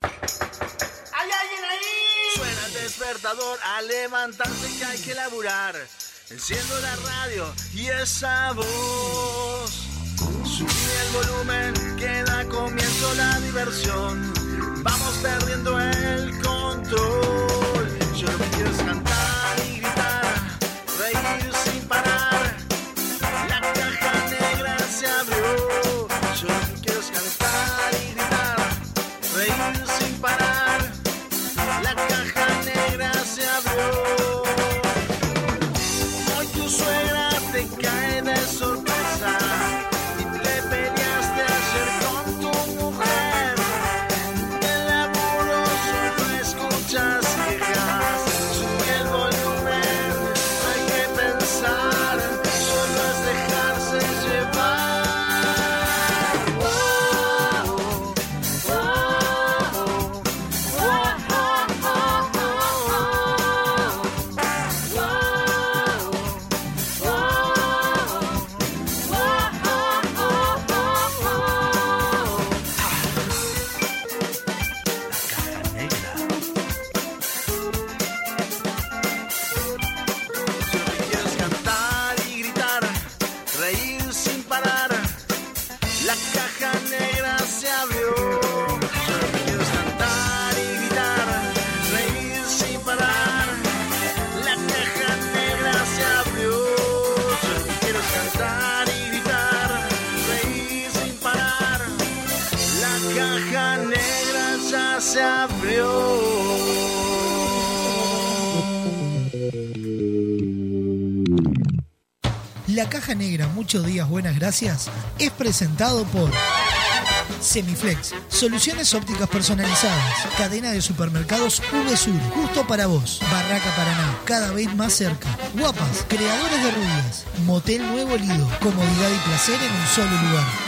¿Hay alguien ahí? Suena el despertador a levantarse que hay que laburar. Enciendo la radio y esa voz. Subí el volumen, que da comienzo la diversión. Vamos perdiendo el control. Negra, muchos días, buenas gracias, es presentado por Semiflex, soluciones ópticas personalizadas, cadena de supermercados VSUR, justo para vos, Barraca Paraná, cada vez más cerca, Guapas, creadores de rubias, Motel Nuevo Lido, comodidad y placer en un solo lugar.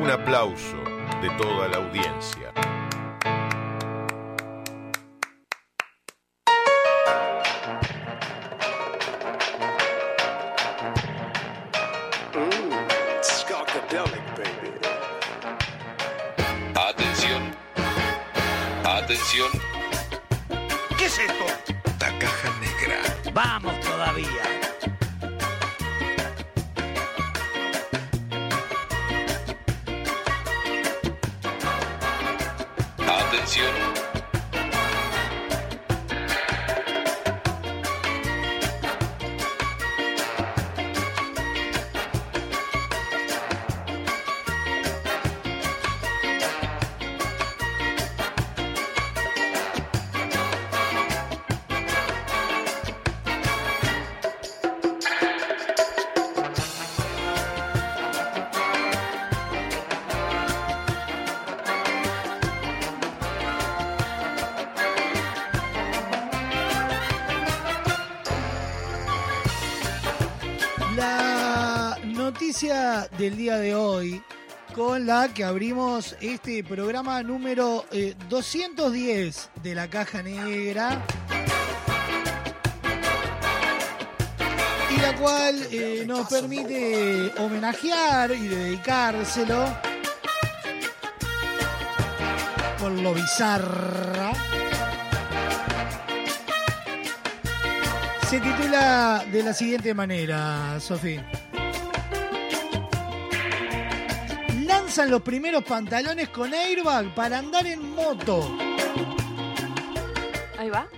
un aplauso de toda la audiencia. Que abrimos este programa número eh, 210 de la Caja Negra. Y la cual eh, nos permite homenajear y dedicárselo por lo bizarra. Se titula de la siguiente manera, Sofía. Lanzan los primeros pantalones con airbag para andar en moto. Ahí va.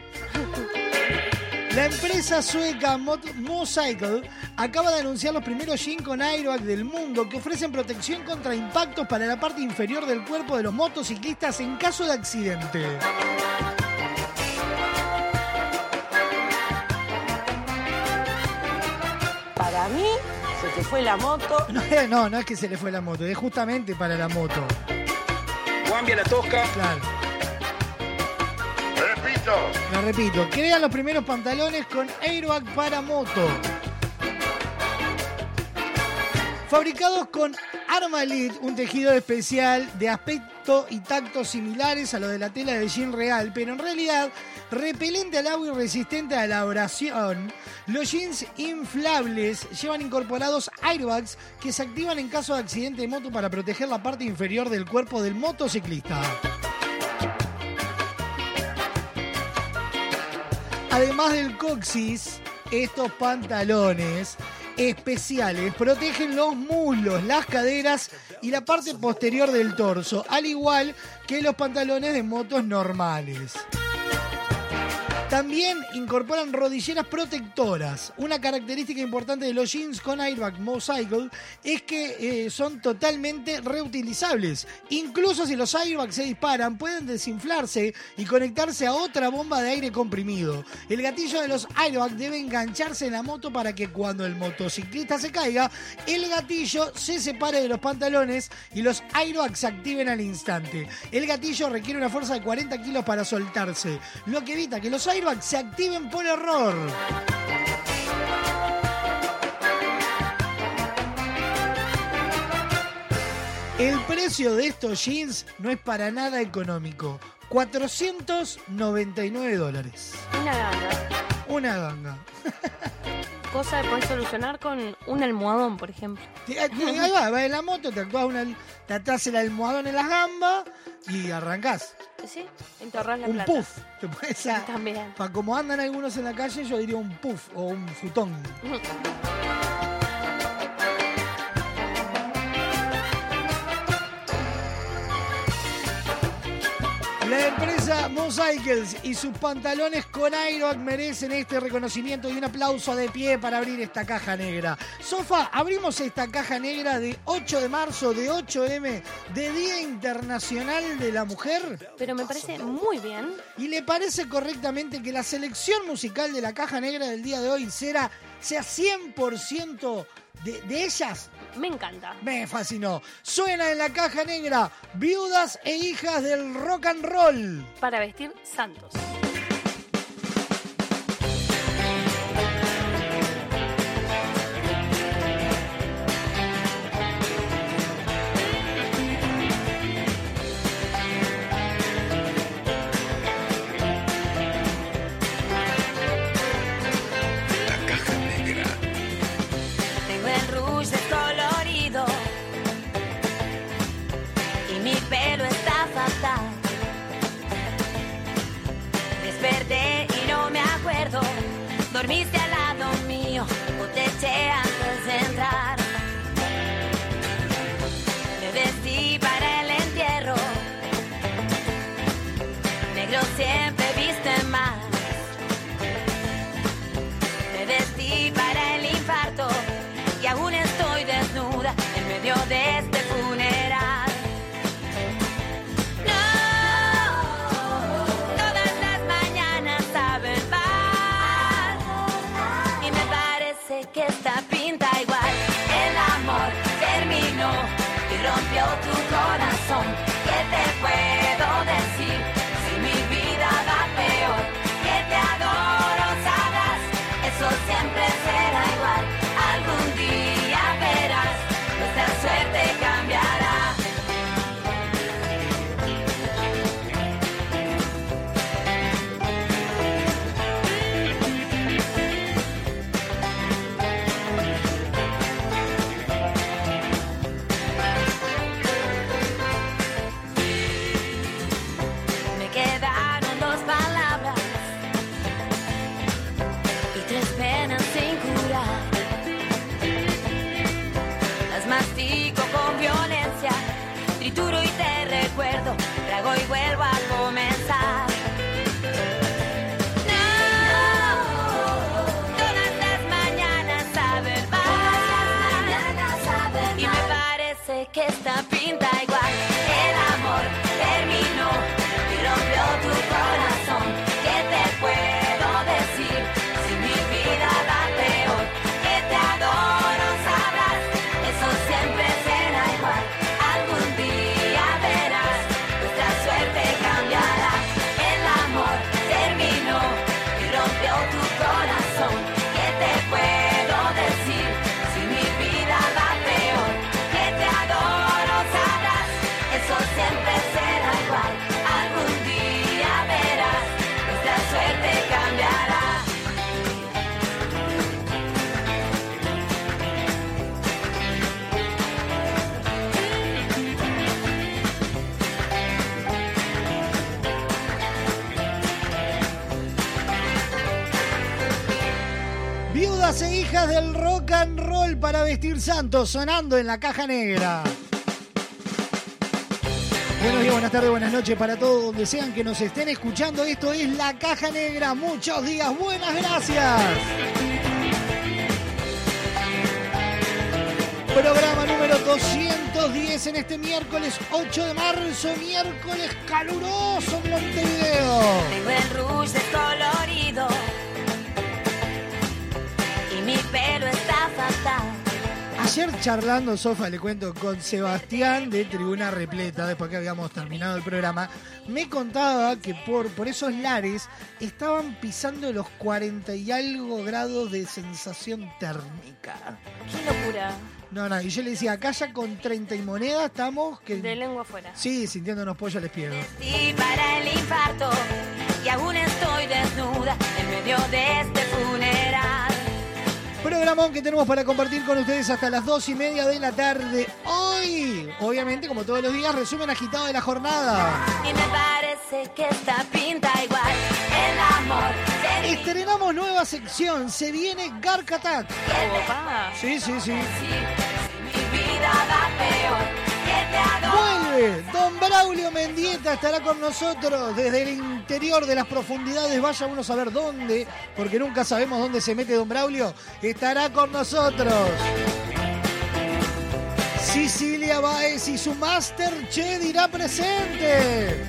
La empresa sueca Mot- Mocycle acaba de anunciar los primeros jeans con airbag del mundo que ofrecen protección contra impactos para la parte inferior del cuerpo de los motociclistas en caso de accidente. Para mí, se fue la moto. No, no, no es que se le fue la moto, es justamente para la moto. Cambia la tosca. Claro. Repito. La repito, crean los primeros pantalones con airbag para moto. Fabricados con Armalit, un tejido especial de aspecto y tacto similares a lo de la tela de jean real, pero en realidad repelente al agua y resistente a la abrasión, los jeans inflables llevan incorporados airbags que se activan en caso de accidente de moto para proteger la parte inferior del cuerpo del motociclista. Además del coxis, estos pantalones especiales protegen los muslos, las caderas y la parte posterior del torso, al igual que los pantalones de motos normales. También incorporan rodilleras protectoras. Una característica importante de los jeans con airbag Mocycle es que eh, son totalmente reutilizables. Incluso si los airbags se disparan, pueden desinflarse y conectarse a otra bomba de aire comprimido. El gatillo de los airbags debe engancharse en la moto para que cuando el motociclista se caiga, el gatillo se separe de los pantalones y los airbags se activen al instante. El gatillo requiere una fuerza de 40 kilos para soltarse, lo que evita que los airbags se activen por error. El precio de estos jeans no es para nada económico. 499 dólares. Una gana. Una ganga. Cosa que puedes solucionar con un almohadón, por ejemplo. Te- Ahí va, vas en la moto, te, actúas una, te atás el almohadón en las gambas y arrancás. ¿Sí? Y te ahorras la un plata. puff. Te pones a- También. pa- como andan algunos en la calle, yo diría un puff o un futón. La empresa Mosaicles y sus pantalones con Aeroac merecen este reconocimiento y un aplauso de pie para abrir esta caja negra. Sofa, abrimos esta caja negra de 8 de marzo de 8M de Día Internacional de la Mujer. Pero me parece muy bien. ¿Y le parece correctamente que la selección musical de la caja negra del día de hoy será, sea 100% de, de ellas? Me encanta. Me fascinó. Suena en la caja negra, viudas e hijas del rock and roll. Para vestir santos. Dormiste Del rock and roll para vestir santos, sonando en la caja negra. Buenos días, buenas tardes, buenas noches para todos donde sean que nos estén escuchando. Esto es La Caja Negra. Muchos días, buenas gracias. Programa número 210 en este miércoles 8 de marzo, miércoles caluroso en Montevideo. Tengo el rouge descolorido y mi pelo está fatal. Ayer charlando, Sofa, le cuento, con Sebastián de Tribuna Repleta, después que habíamos terminado el programa, me contaba que por, por esos lares estaban pisando los 40 y algo grados de sensación térmica. Qué locura. No, no, y yo le decía, acá ya con 30 y moneda estamos que... De lengua afuera. Sí, sintiéndonos pollo les pido. Y para el infarto y aún estoy desnuda en medio de este funeral. Programón que tenemos para compartir con ustedes hasta las dos y media de la tarde. Hoy, obviamente, como todos los días, resumen agitado de la jornada. Y me parece que esta pinta igual. El amor Estrenamos nueva sección, se viene Gark Attack. Sí, sí, sí. Mi vida va peor. Que te Don Braulio Mendieta estará con nosotros desde el interior de las profundidades. Vaya uno a saber dónde, porque nunca sabemos dónde se mete Don Braulio. Estará con nosotros. Sicilia Baez y su Master Che dirá presente.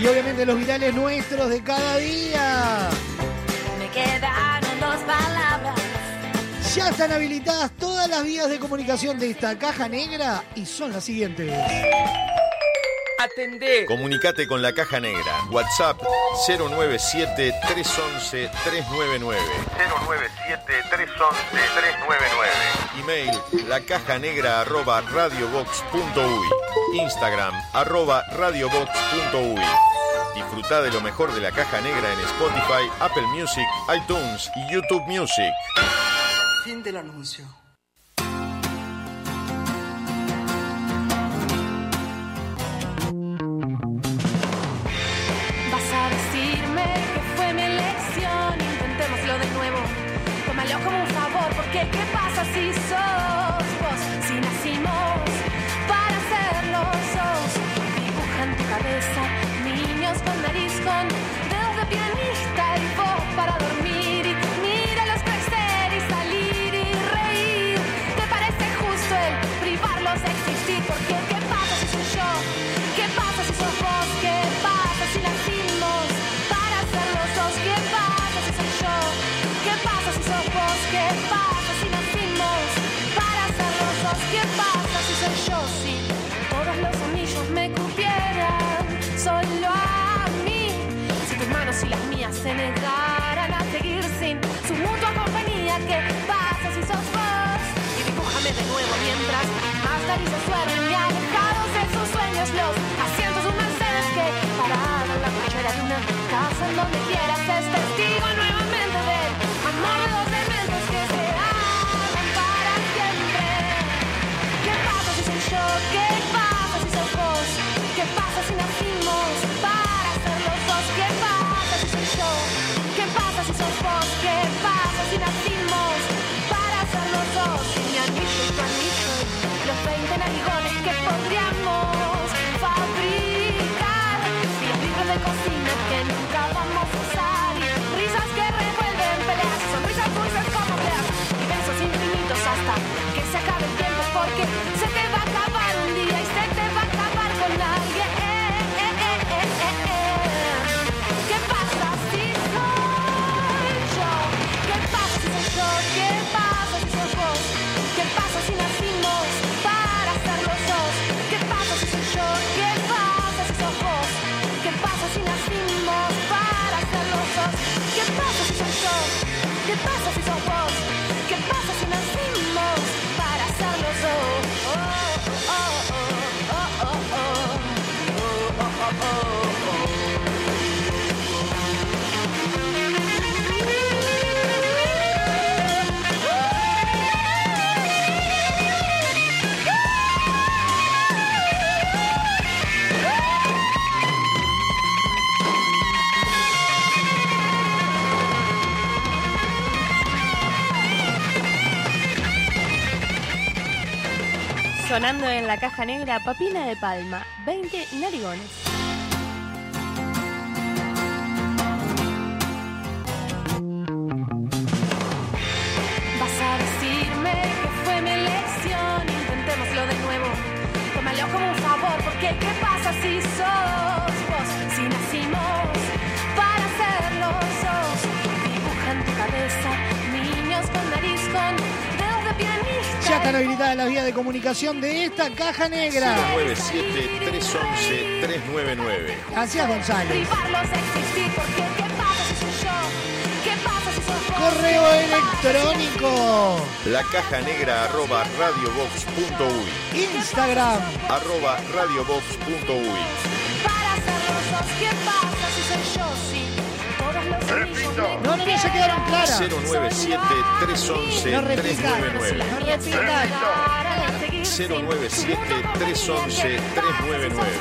Y obviamente los virales nuestros de cada día. Me palabras. Ya están habilitadas todas las vías de comunicación de esta caja negra y son las siguientes. Atendé. Comunicate con la caja negra. WhatsApp 097 311 399. 097 311 399. Email la caja negra arroba radiobox.uy. Instagram arroba radiobox.uy. Disfruta de lo mejor de la caja negra en Spotify, Apple Music, iTunes y YouTube Music. Fin del anuncio. Más narices suenan y alejados de sus sueños los asientos de un que parado en la cochera de una casa en donde quieras. Es testigo nuevamente Sonando en la caja negra, papina de palma, 20 narigones. Vas a decirme que fue mi elección. Intentémoslo de nuevo. Tómalo como un favor, porque ¿qué pasa si sos habilitadas las vías de comunicación de esta caja negra. 097 311 399. Gracias, González. Correo electrónico. La caja negra arroba radiobox.uy. Instagram. Arroba radiobox.uy. Para ser los dos, ¿qué pasa si soy yo? Si No, no, no, ya quedaron claras. 097 311 No repitan. 399. No repitan. 097 311 399.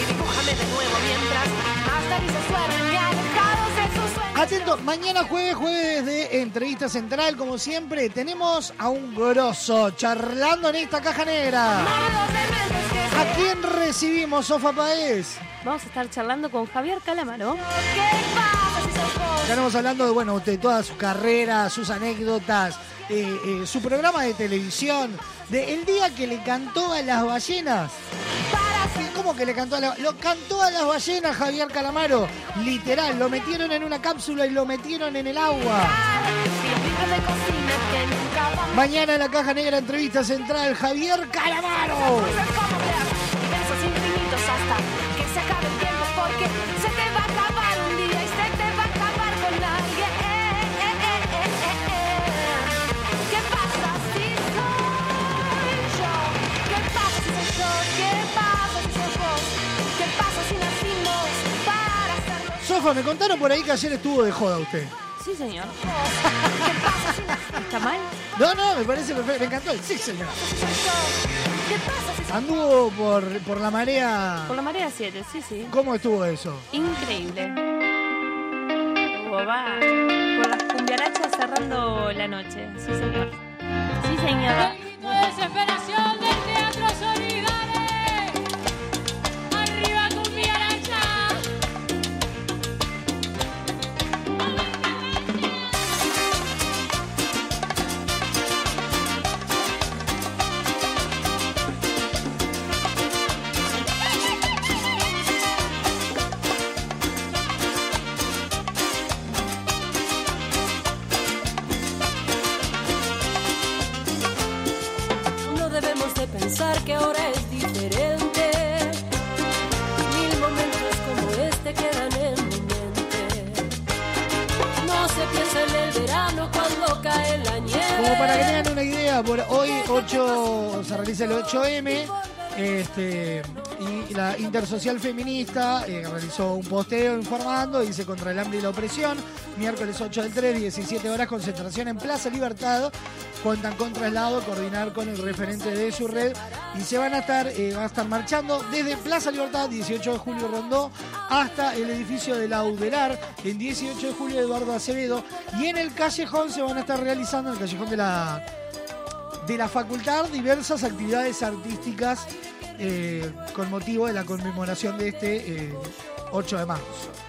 Y dibújame de nuevo mientras más narices suenan y alejados de sus sueños. Atento, mañana jueves, jueves de entrevista central, como siempre, tenemos a un grosso charlando en esta caja negra. ¿A quién recibimos, Sofa Paez? Vamos a estar charlando con Javier Calamaro. Estaremos hablando de, bueno, de toda su carrera, sus anécdotas, eh, eh, su programa de televisión, de el día que le cantó a las ballenas. ¿Cómo que le cantó a las Lo cantó a las ballenas Javier Calamaro. Literal, lo metieron en una cápsula y lo metieron en el agua. Mañana en la caja negra entrevista central, Javier Calamaro. Me contaron por ahí que ayer estuvo de joda usted. Sí, señor. ¿Está mal? No, no, me parece perfecto. Me encantó el sí, señor. ¿Qué pasa Anduvo por, por la marea. Por la marea 7, sí, sí. ¿Cómo estuvo eso? Increíble. Estuvo, va, Con las cumbiarachas cerrando la noche. Sí, señor. Sí, señor. Realiza el 8M. Este, y la Intersocial Feminista eh, realizó un posteo informando, dice contra el hambre y la opresión. Miércoles 8 del 3, 17 horas, concentración en Plaza Libertad. Cuentan con traslado, coordinar con el referente de su red. Y se van a estar, eh, van a estar marchando desde Plaza Libertad, 18 de julio Rondó, hasta el edificio de la Udelar, en 18 de julio Eduardo Acevedo. Y en el callejón se van a estar realizando, en el callejón de la de la facultad diversas actividades artísticas eh, con motivo de la conmemoración de este eh, 8 de marzo.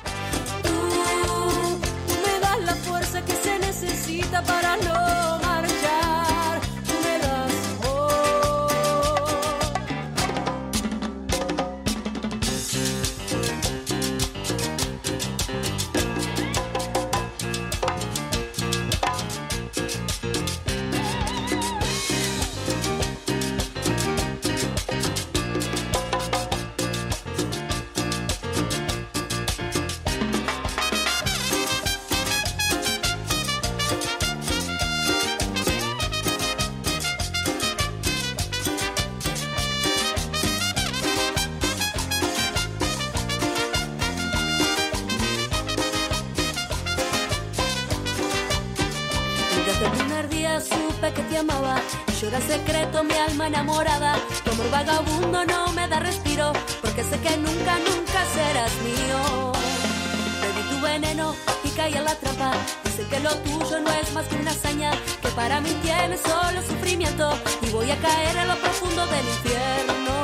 Alma enamorada. Tu amor vagabundo no me da respiro porque sé que nunca, nunca serás mío. Bebí tu veneno y caí en la trampa. Dice que lo tuyo no es más que una hazaña, que para mí tiene solo sufrimiento y voy a caer en lo profundo del infierno.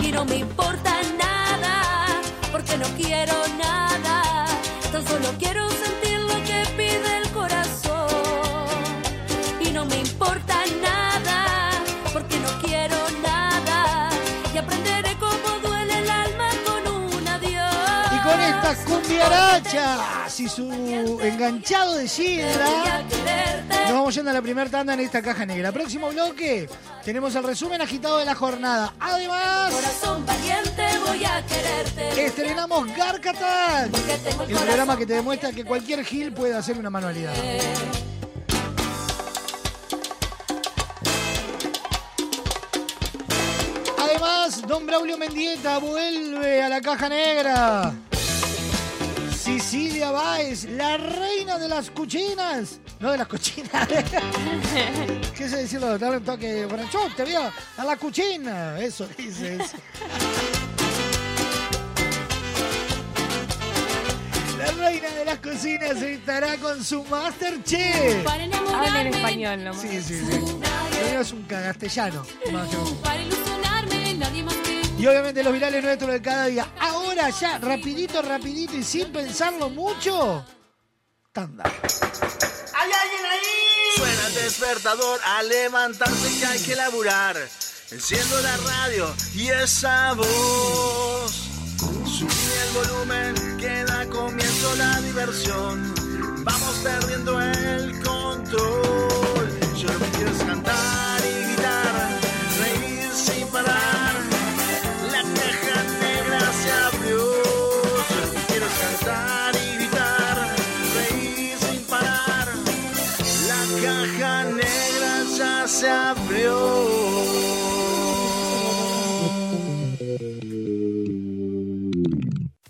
Y no me importa nada porque no quiero nada, cumbiarachas y su enganchado de sidra, nos vamos yendo a la primera tanda en esta caja negra. Próximo bloque, tenemos el resumen agitado de la jornada. Además, Corazón valiente voy a quererte. estrenamos Garcatac, el programa que te demuestra que cualquier gil puede hacer una manualidad. Además, Don Braulio Mendieta vuelve a la caja negra. Sicilia Báez, la reina de las cuchinas. No de las cochinas. ¿Qué se decirlo? Darle un toque te vio a la cuchina. Eso dice eso. La reina de las cocinas estará con su Masterchef. Para Habla en español nomás. Sí, sí, sí. Es un cagastellano. más o menos. para ilusionarme, nadie más Y obviamente los virales nuestros de cada día. Ahora ya, rapidito, rapidito y sin pensarlo mucho. Tanda. ¿Hay alguien ahí? Suena el despertador a levantarse que hay que laburar. Enciendo la radio y esa voz. Subí el volumen, que da comienzo la diversión. Vamos perdiendo el control.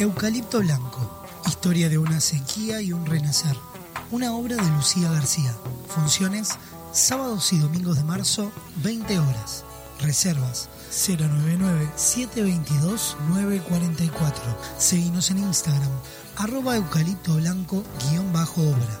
Eucalipto Blanco, historia de una sequía y un renacer. Una obra de Lucía García. Funciones sábados y domingos de marzo, 20 horas. Reservas 099-722-944. Seguimos en Instagram, arroba eucalipto blanco guion bajo obra.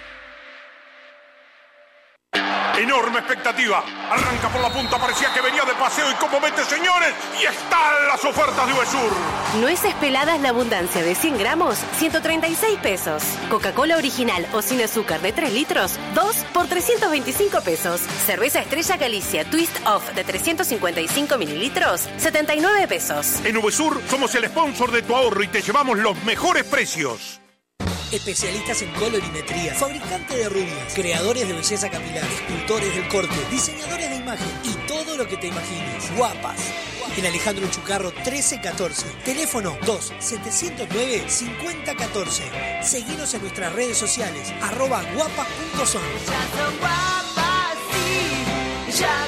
Enorme expectativa. Arranca por la punta, parecía que venía de paseo y como mete, señores, y están las ofertas de Uvesur. Nueces peladas La Abundancia de 100 gramos, 136 pesos. Coca-Cola original o sin azúcar de 3 litros, 2 por 325 pesos. Cerveza Estrella Galicia Twist Off de 355 mililitros, 79 pesos. En Uvesur somos el sponsor de tu ahorro y te llevamos los mejores precios. Especialistas en colorimetría, fabricante de rubias, creadores de belleza capilar, escultores del corte, diseñadores de imagen y todo lo que te imagines. Guapas. En Alejandro Chucarro 1314. Teléfono 2-709-5014. Seguinos en nuestras redes sociales. Arroba. Ya son guapas, sí, ya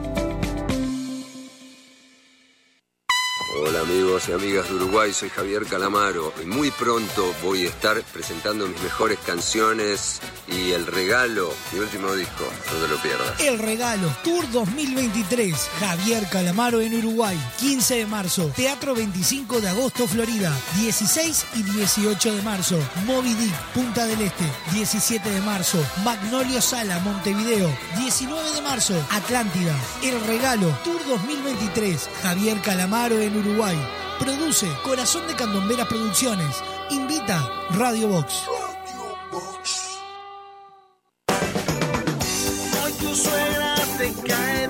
Hola amigos y amigas de Uruguay, soy Javier Calamaro y muy pronto voy a estar presentando mis mejores canciones y el regalo, mi último disco, no te lo pierdas. El regalo Tour 2023. Javier Calamaro en Uruguay. 15 de marzo. Teatro 25 de agosto, Florida. 16 y 18 de marzo. Moby Dick, Punta del Este. 17 de marzo. Magnolio Sala, Montevideo. 19 de marzo. Atlántida. El regalo Tour 2023. Javier Calamaro en Uruguay. Produce Corazón de Candomberas Producciones. Invita Radio Box. Hoy tu suegra te cae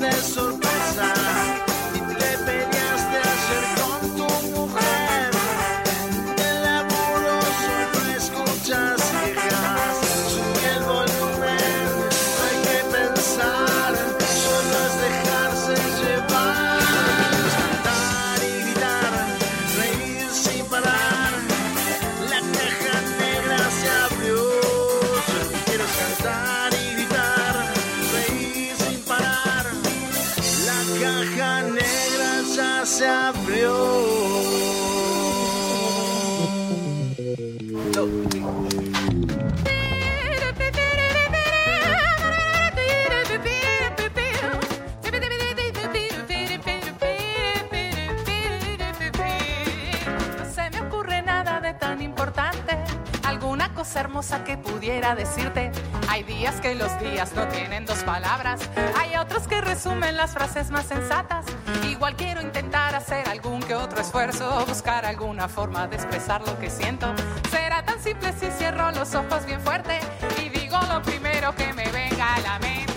Cosa hermosa que pudiera decirte. Hay días que los días no tienen dos palabras. Hay otros que resumen las frases más sensatas. Igual quiero intentar hacer algún que otro esfuerzo. Buscar alguna forma de expresar lo que siento. Será tan simple si cierro los ojos bien fuerte. Y digo lo primero que me venga a la mente.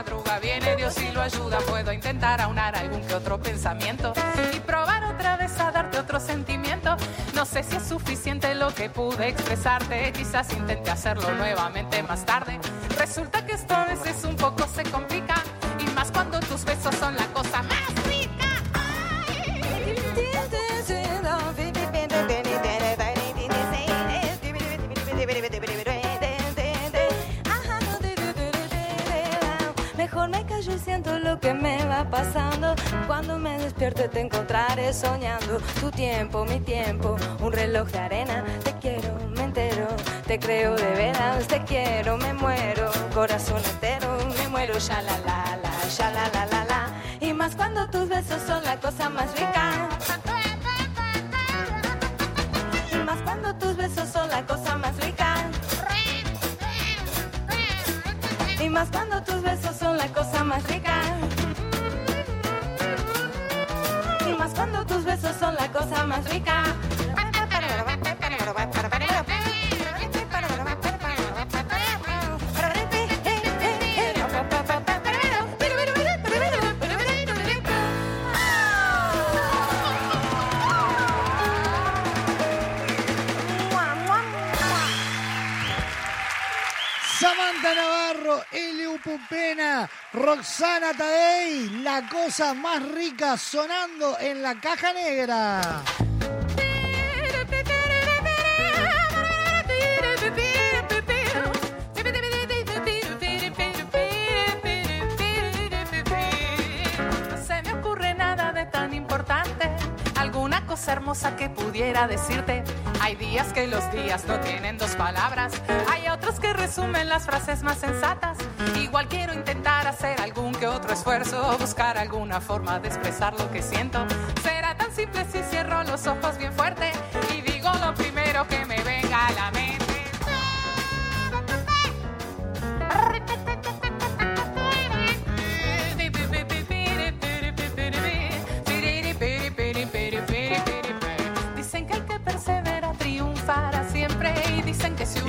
Madruga viene Dios y lo ayuda. Puedo intentar aunar algún que otro pensamiento y probar otra vez a darte otro sentimiento. No sé si es suficiente lo que pude expresarte, quizás intente hacerlo nuevamente más tarde. Resulta que esto a veces un poco se complica y más cuando tus besos son lo que me va pasando. Cuando me despierte te encontraré soñando. Tu tiempo, mi tiempo, un reloj de arena. Te quiero, me entero, te creo de veras. Te quiero, me muero, corazón entero, me muero. Ya la la la, la la. Y más cuando tus besos son la cosa más rica. Y más cuando tus besos son la cosa más rica. Y más cuando tus besos son la cosa más rica. Cuando tus besos son la cosa más rica. Samantha Navarro, Elio Pupena, Roxana Tadei, la cosa más rica sonando en la caja negra. No se me ocurre nada de tan importante. Alguna cosa hermosa que pudiera decirte. Hay días que los días no tienen dos palabras. Hay otros que resumen las frases más sensatas. Igual quiero intentar hacer algún que otro esfuerzo. Buscar alguna forma de expresar lo que siento. Será tan simple si cierro los ojos bien fuerte. Y digo lo primero que me venga a la mente.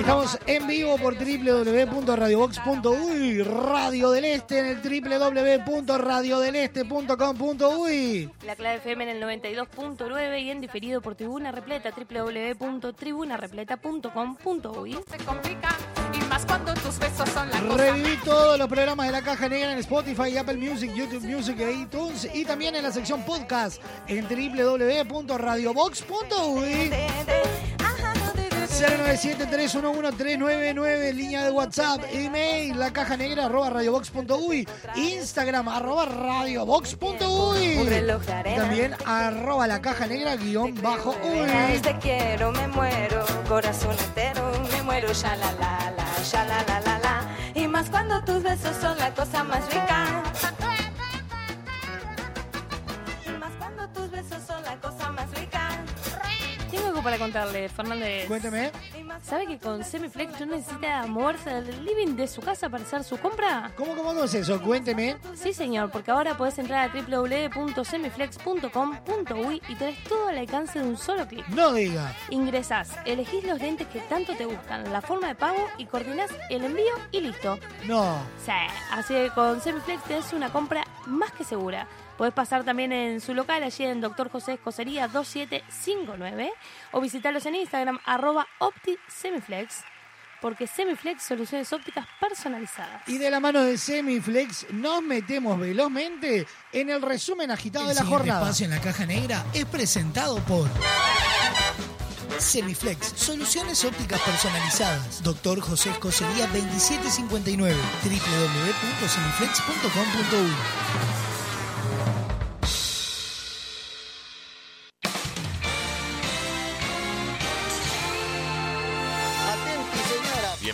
Estamos en vivo por www.radiobox.uy, Radio del Este en el www.radiodeleste.com.uy. La clave FM en el 92.9 y en diferido por Tribuna Repleta, www.tribunarepleta.com.uy. se complica y más cuando tus besos son la Reviví todos los programas de la Caja Negra en Spotify, Apple Music, YouTube Music e iTunes y también en la sección podcast en www.radiobox.uy 097-311-399, línea de WhatsApp, email, la caja negra, arroba radiobox.uy, Instagram, arroba radiobox.uy. También arroba la caja negra guion bajo uy. Te quiero, me muero, corazón entero, me muero, ya la la la, ya la la la la. Y más cuando tus besos son la cosa más rica. Tengo para contarle, Fernández. Cuénteme. ¿Sabe que con Semiflex no necesita moverse del living de su casa para hacer su compra? ¿Cómo, cómo no es eso? Cuénteme. Sí, señor, porque ahora podés entrar a www.semiflex.com.uy y tenés todo al alcance de un solo clic. No diga. Ingresás, elegís los lentes que tanto te gustan, la forma de pago y coordinás el envío y listo. No. Sí, así que con Semiflex tenés una compra más que segura. Podés pasar también en su local, allí en Dr. José Escocería 2759, o visitarlos en Instagram, arroba OptiSemiflex, porque Semiflex soluciones ópticas personalizadas. Y de la mano de Semiflex nos metemos velozmente en el resumen agitado de El la siguiente jornada. espacio en la caja negra es presentado por Semiflex, soluciones ópticas personalizadas. Doctor José Escocería 2759, www.semiflex.com.uy.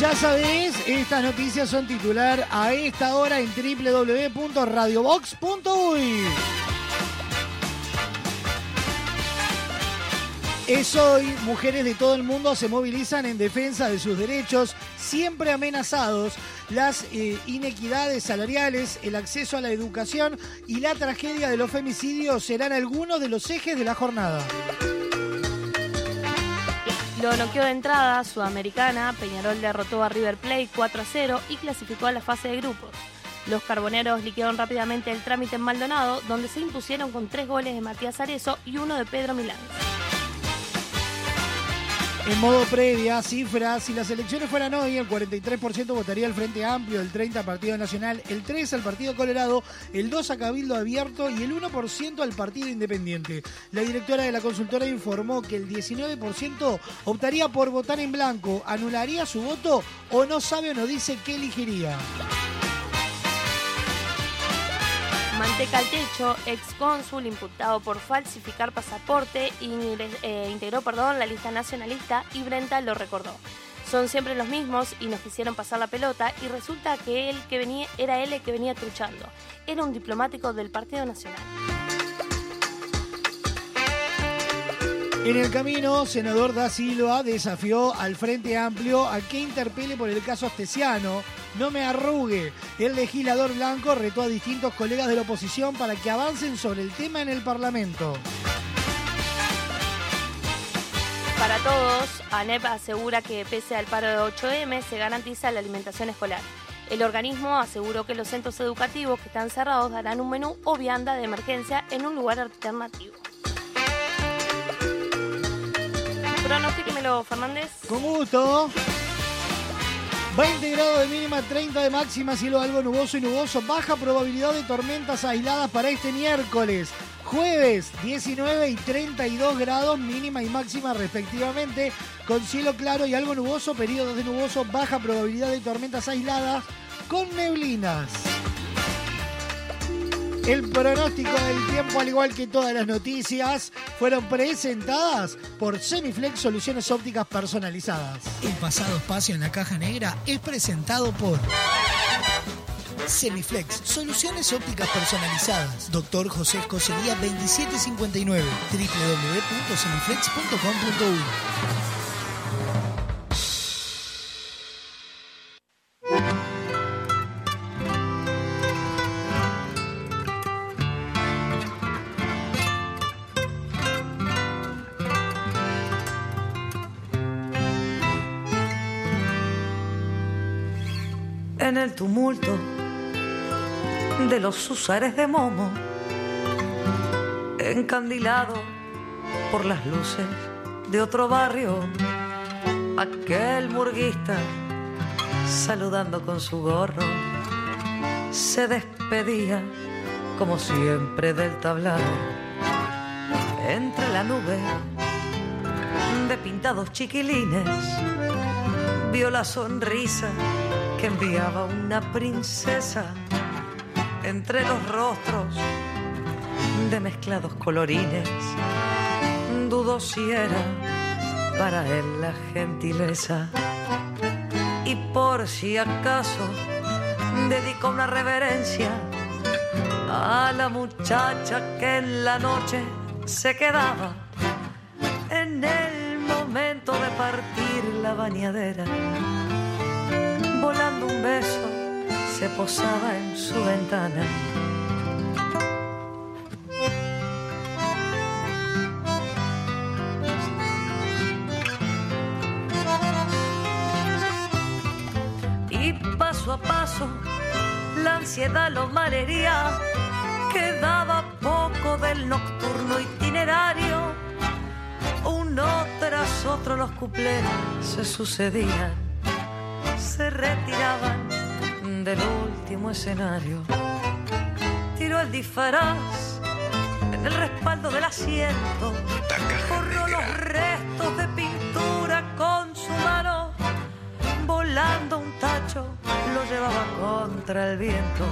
Ya sabés, estas noticias son titular a esta hora en www.radiobox.uy. Es hoy, mujeres de todo el mundo se movilizan en defensa de sus derechos, siempre amenazados. Las eh, inequidades salariales, el acceso a la educación y la tragedia de los femicidios serán algunos de los ejes de la jornada. Lo noqueó de entrada Sudamericana, Peñarol derrotó a River Plate 4 a 0 y clasificó a la fase de grupos. Los carboneros liquidaron rápidamente el trámite en Maldonado, donde se impusieron con tres goles de Matías Arezo y uno de Pedro Milán. En modo previa, cifras, si las elecciones fueran hoy, el 43% votaría al Frente Amplio, el 30% al Partido Nacional, el 3% al Partido Colorado, el 2% a Cabildo Abierto y el 1% al Partido Independiente. La directora de la consultora informó que el 19% optaría por votar en blanco, anularía su voto o no sabe o no dice qué elegiría. Manteca al techo, ex cónsul imputado por falsificar pasaporte, ingre- eh, integró perdón, la lista nacionalista y Brenta lo recordó. Son siempre los mismos y nos quisieron pasar la pelota y resulta que él que venía era él el que venía truchando. Era un diplomático del Partido Nacional. En el camino, senador Da Silva desafió al Frente Amplio a que interpele por el caso Astesiano. No me arrugue. El legislador blanco retó a distintos colegas de la oposición para que avancen sobre el tema en el Parlamento. Para todos, ANEP asegura que pese al paro de 8M se garantiza la alimentación escolar. El organismo aseguró que los centros educativos que están cerrados darán un menú o vianda de emergencia en un lugar alternativo. Pronostíquemelo, Fernández. Con gusto. 20 grados de mínima, 30 de máxima, cielo algo nuboso y nuboso. Baja probabilidad de tormentas aisladas para este miércoles. Jueves, 19 y 32 grados, mínima y máxima respectivamente. Con cielo claro y algo nuboso, periodos de nuboso, baja probabilidad de tormentas aisladas con neblinas. El pronóstico del tiempo, al igual que todas las noticias, fueron presentadas por Semiflex Soluciones Ópticas Personalizadas. El pasado espacio en la caja negra es presentado por Semiflex, soluciones ópticas personalizadas. Doctor José Escocería 2759, www.semiflex.com.uy. el tumulto de los usares de Momo, encandilado por las luces de otro barrio, aquel murguista saludando con su gorro se despedía como siempre del tablado entre la nube de pintados chiquilines vio la sonrisa que enviaba una princesa entre los rostros de mezclados colorines. Dudó si era para él la gentileza y por si acaso dedicó una reverencia a la muchacha que en la noche se quedaba en el momento de partir la bañadera. Volando un beso se posaba en su ventana. Y paso a paso la ansiedad lo malhería, quedaba poco del nocturno itinerario. Uno tras otro los cuplés se sucedían, se retiraban del último escenario. Tiró el disfraz en el respaldo del asiento, borró los restos de pintura con su mano, volando un tacho lo llevaba contra el viento.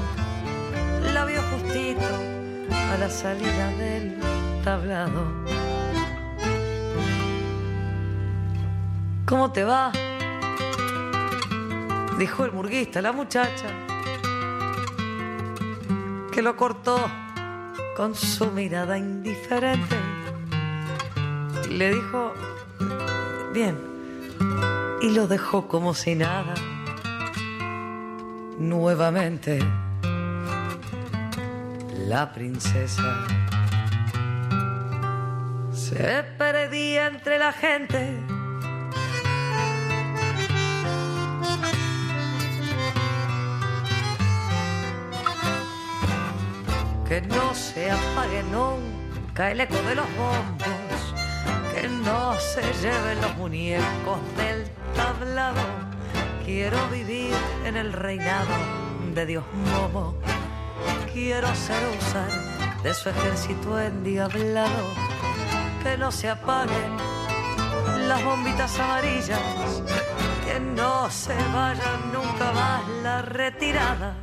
La vio justito a la salida del tablado. ¿Cómo te va? Dijo el murguista la muchacha, que lo cortó con su mirada indiferente. Le dijo, bien, y lo dejó como si nada. Nuevamente, la princesa se perdía entre la gente. Que no se apague nunca el eco de los bombos, que no se lleven los muñecos del tablado. Quiero vivir en el reinado de Dios Momo. Quiero ser usar de su ejército endiablado. Que no se apaguen las bombitas amarillas. Que no se vaya nunca más la retirada.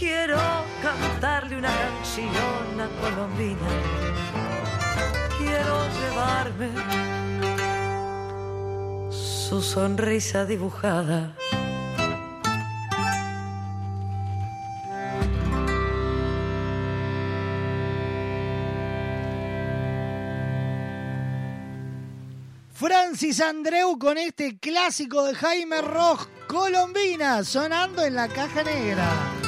Quiero cantarle una canción a Colombina. Quiero llevarme su sonrisa dibujada. Francis Andreu con este clásico de Jaime Roch, Colombina, sonando en la caja negra.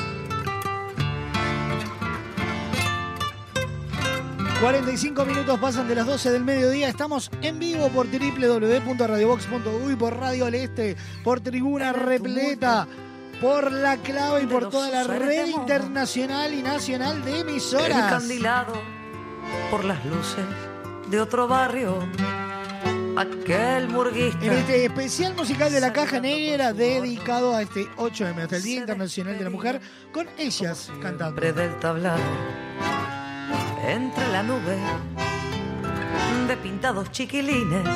...45 minutos pasan de las 12 del mediodía... ...estamos en vivo por www.radiobox.uy... ...por Radio al Este... ...por Tribuna Repleta... ...por La Clave y por toda la red internacional y nacional de emisoras... Encandilado por las luces de otro barrio... Aquel murguista... En este especial musical de la Caja Negra... ...dedicado a este 8M... ...hasta el Día Internacional de la Mujer... ...con ellas cantando... del tablado entre la nube de pintados chiquilines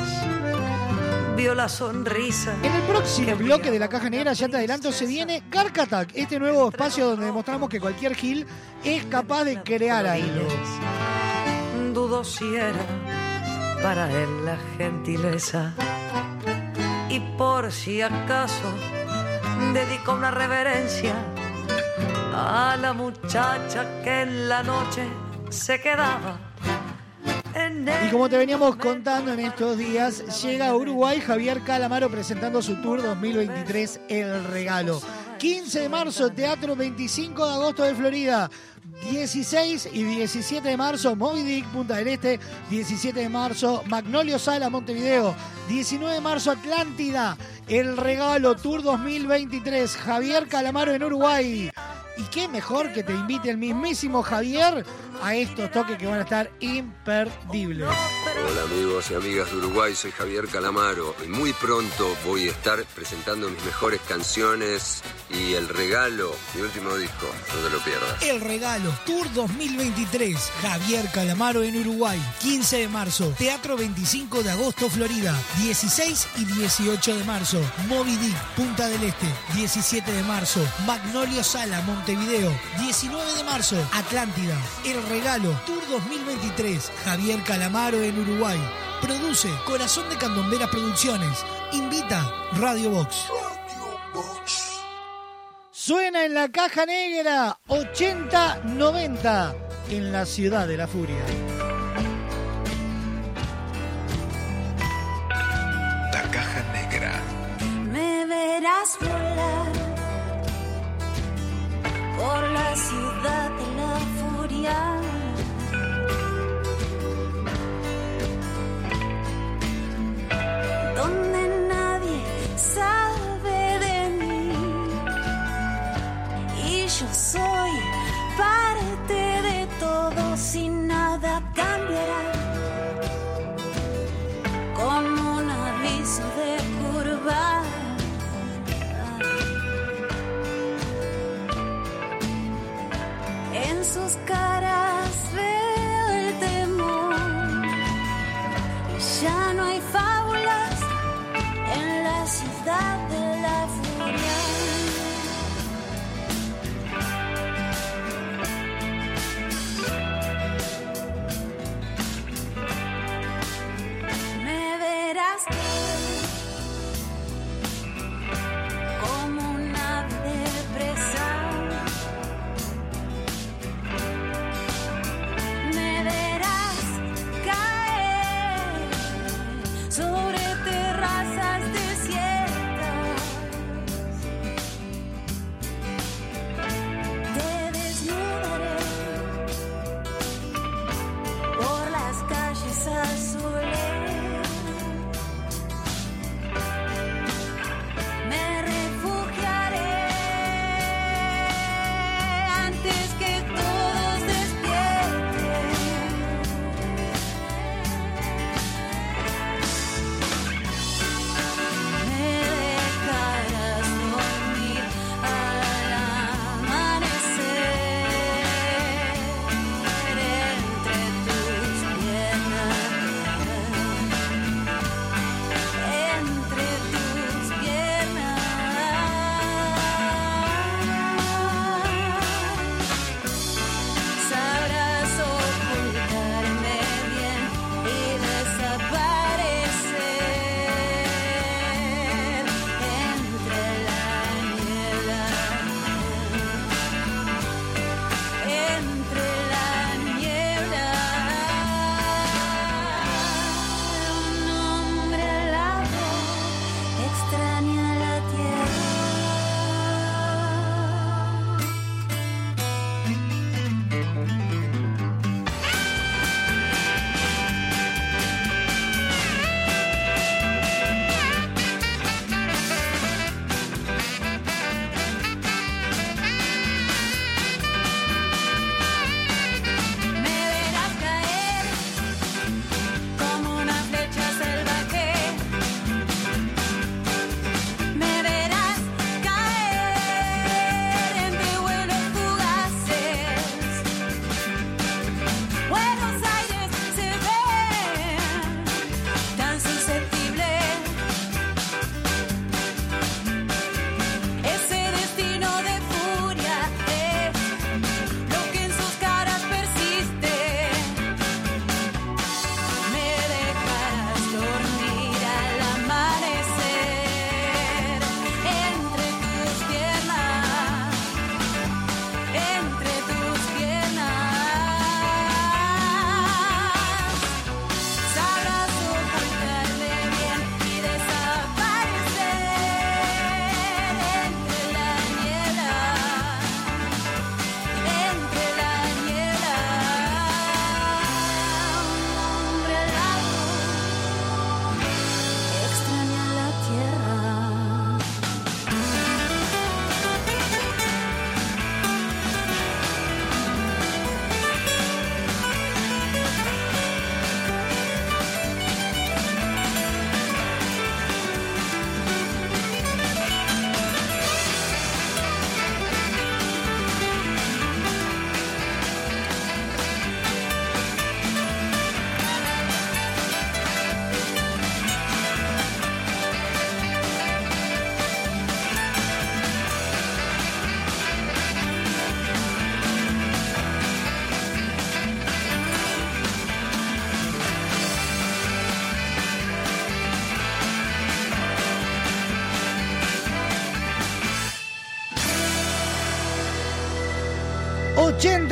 vio la sonrisa. En el próximo bloque de la caja negra, ya te adelanto, se viene Carcatac, este nuevo espacio donde demostramos que cualquier Gil es capaz de crear algo. Dudo si era para él la gentileza y por si acaso dedicó una reverencia a la muchacha que en la noche se quedaba. Y como te veníamos contando en estos días, llega a Uruguay Javier Calamaro presentando su tour 2023 El Regalo. 15 de marzo, Teatro 25 de agosto de Florida. 16 y 17 de marzo, Moby Dick, Punta del Este. 17 de marzo, Magnolio Sala, Montevideo. 19 de marzo, Atlántida. El Regalo Tour 2023. Javier Calamaro en Uruguay. Y qué mejor que te invite el mismísimo Javier a estos toques que van a estar imperdibles. Hola amigos y amigas de Uruguay, soy Javier Calamaro y muy pronto voy a estar presentando mis mejores canciones y el regalo, mi último disco, no te lo pierdas. El regalo Tour 2023. Javier Calamaro en Uruguay. 15 de marzo. Teatro 25 de agosto, Florida. 16 y 18 de marzo. Moby Dick, Punta del Este. 17 de marzo. Magnolio Sala, Montevideo. 19 de marzo. Atlántida. El regalo Tour 2023. Javier Calamaro en Uruguay. Produce Corazón de Candomberas Producciones. Invita Radio Box. Suena en la caja negra 80-90 en la ciudad de la furia.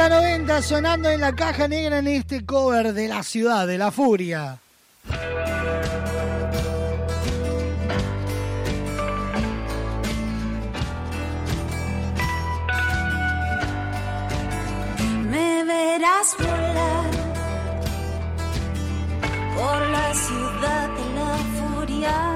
80-90 sonando en la caja negra en este cover de la ciudad de la furia. Me verás volar por la ciudad de la furia.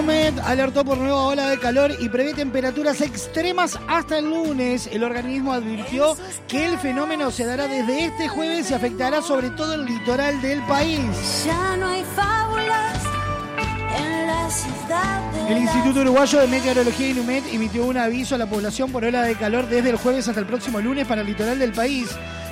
Inumet alertó por nueva ola de calor y prevé temperaturas extremas hasta el lunes. El organismo advirtió que el fenómeno se dará desde este jueves y afectará sobre todo el litoral del país. Ya no hay fábulas en la ciudad de El Instituto Uruguayo de Meteorología Inumet emitió un aviso a la población por ola de calor desde el jueves hasta el próximo lunes para el litoral del país.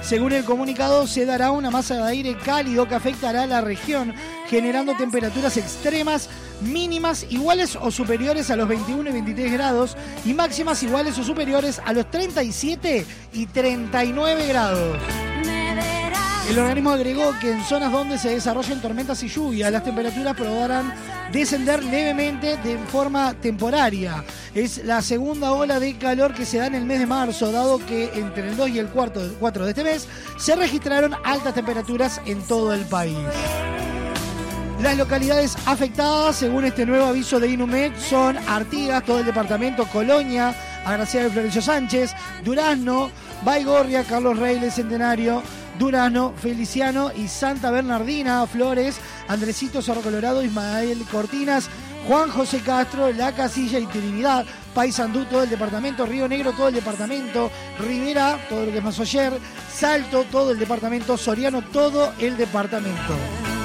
Según el comunicado, se dará una masa de aire cálido que afectará a la región, generando temperaturas extremas mínimas iguales o superiores a los 21 y 23 grados y máximas iguales o superiores a los 37 y 39 grados. El organismo agregó que en zonas donde se desarrollen tormentas y lluvias, las temperaturas podrán descender levemente de forma temporaria. Es la segunda ola de calor que se da en el mes de marzo, dado que entre el 2 y el 4 de este mes se registraron altas temperaturas en todo el país. Las localidades afectadas, según este nuevo aviso de Inumet, son Artigas, todo el departamento, Colonia, Agraciada de Florencio Sánchez, Durazno, Baigorria, Carlos Reyes, Centenario, Durazno, Feliciano y Santa Bernardina, Flores, Andresito, Cerro Colorado, Ismael Cortinas, Juan José Castro, La Casilla y Trinidad, Paysandú, todo el departamento, Río Negro, todo el departamento, Rivera, todo lo que pasó ayer, Salto, todo el departamento, Soriano, todo el departamento.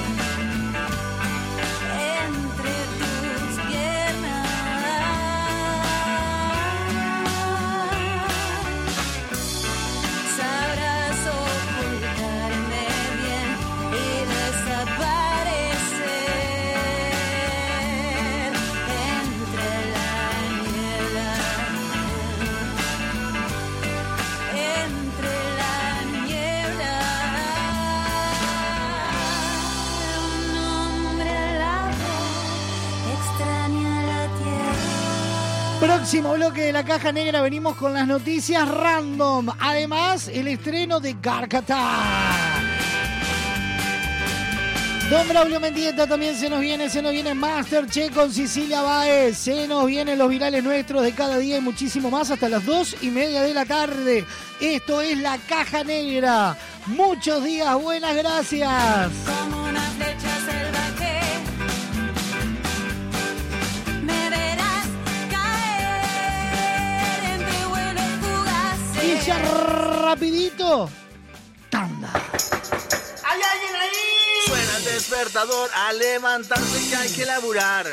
Próximo bloque de la caja negra venimos con las noticias random. Además, el estreno de Carcatá. Don Braulio Mendieta también se nos viene, se nos viene Masterchef con Cecilia Baez, se nos vienen los virales nuestros de cada día y muchísimo más hasta las dos y media de la tarde. Esto es la caja negra. Muchos días, buenas gracias. Ya rapidito, tanda. ¿Hay alguien ahí? Suena el despertador a levantarse que hay que laburar.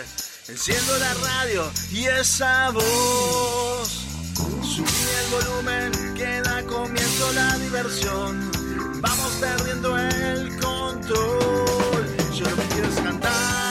Enciendo la radio y esa voz. Subí el volumen que da comienzo la diversión. Vamos perdiendo el control. Yo lo que quiero es cantar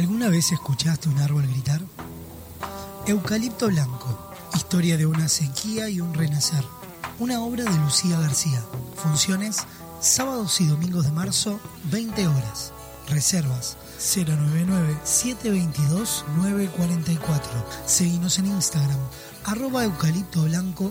¿Alguna vez escuchaste un árbol gritar? Eucalipto Blanco, historia de una sequía y un renacer. Una obra de Lucía García. Funciones sábados y domingos de marzo, 20 horas. Reservas 099-722-944. Seguimos en Instagram, arroba eucalipto blanco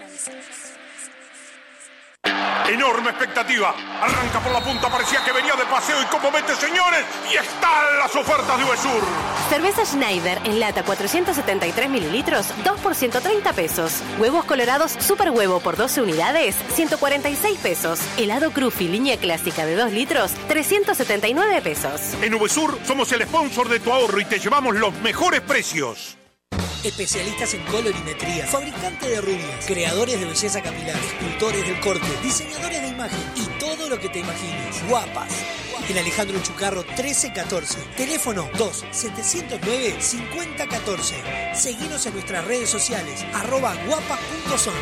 Enorme expectativa. Arranca por la punta, parecía que venía de paseo y como mete, señores, y están las ofertas de Uvesur. Cerveza Schneider en lata 473 mililitros, 2 por 130 pesos. Huevos colorados super huevo por 12 unidades, 146 pesos. Helado Cruffy línea clásica de 2 litros, 379 pesos. En Uvesur somos el sponsor de tu ahorro y te llevamos los mejores precios. Especialistas en colorimetría, fabricante de rubias, creadores de belleza capilar, escultores del corte, diseñadores de imagen y todo lo que te imagines. Guapas. En Alejandro Chucarro 1314. Teléfono 2-709-5014. Seguinos en nuestras redes sociales, arroba guapas.son.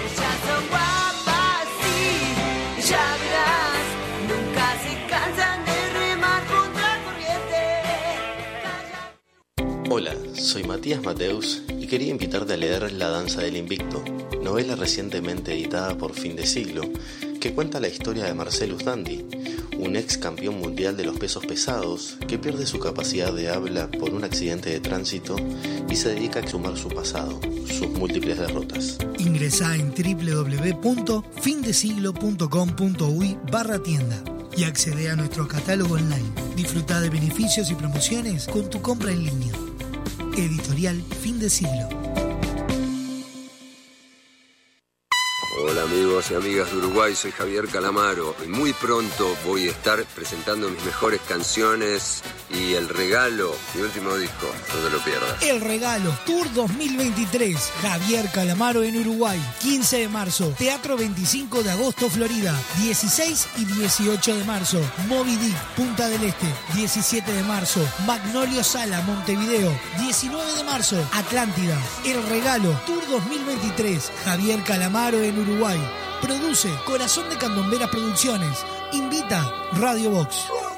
guapas, sí, ya verás, nunca se cansan de remar contra corriente. Hola, soy Matías Mateus quería invitarte a leer La Danza del Invicto, novela recientemente editada por Fin de Siglo, que cuenta la historia de Marcelus Dandy, un ex campeón mundial de los pesos pesados que pierde su capacidad de habla por un accidente de tránsito y se dedica a exhumar su pasado, sus múltiples derrotas. Ingresá en www.findesiglo.com.uy barra tienda y accede a nuestro catálogo online. Disfruta de beneficios y promociones con tu compra en línea. Editorial Fin de Siglo. Hola amigos y amigas de Uruguay, soy Javier Calamaro y muy pronto voy a estar presentando mis mejores canciones y el regalo, mi último disco, no te lo pierdas. El regalo Tour 2023. Javier Calamaro en Uruguay. 15 de marzo. Teatro 25 de agosto, Florida. 16 y 18 de marzo. Moby Dick, Punta del Este. 17 de marzo. Magnolio Sala, Montevideo. 19 de marzo. Atlántida. El regalo Tour 2023. Javier Calamaro en Uruguay. Produce Corazón de Candomberas Producciones. Invita Radio Box.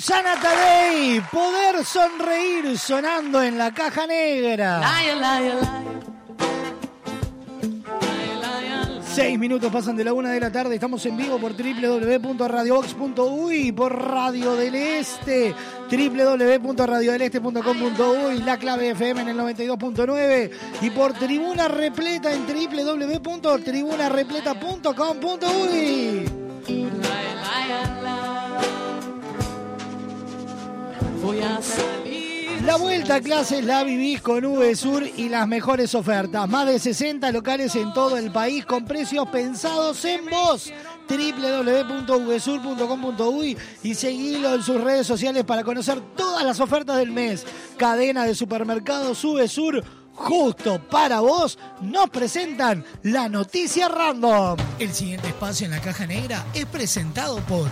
Roxana Tadei, poder sonreír sonando en la caja negra. Laya, laya, laya. Seis minutos pasan de la una de la tarde. Estamos en vivo por www.radiobox.uy, por Radio del Este, www.radiodeleste.com.uy, la clave FM en el 92.9 y por Tribuna Repleta en www.tribunarepleta.com.uy. Voy a salir. La vuelta a clases la vivís con VSUR y las mejores ofertas. Más de 60 locales en todo el país con precios pensados en vos. www.vsur.com.uy y seguilo en sus redes sociales para conocer todas las ofertas del mes. Cadena de supermercados VSUR justo para vos nos presentan la noticia random. El siguiente espacio en la caja negra es presentado por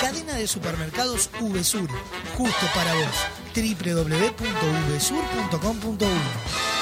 Cadena de supermercados VSUR, justo para vos. www.vsur.com.uy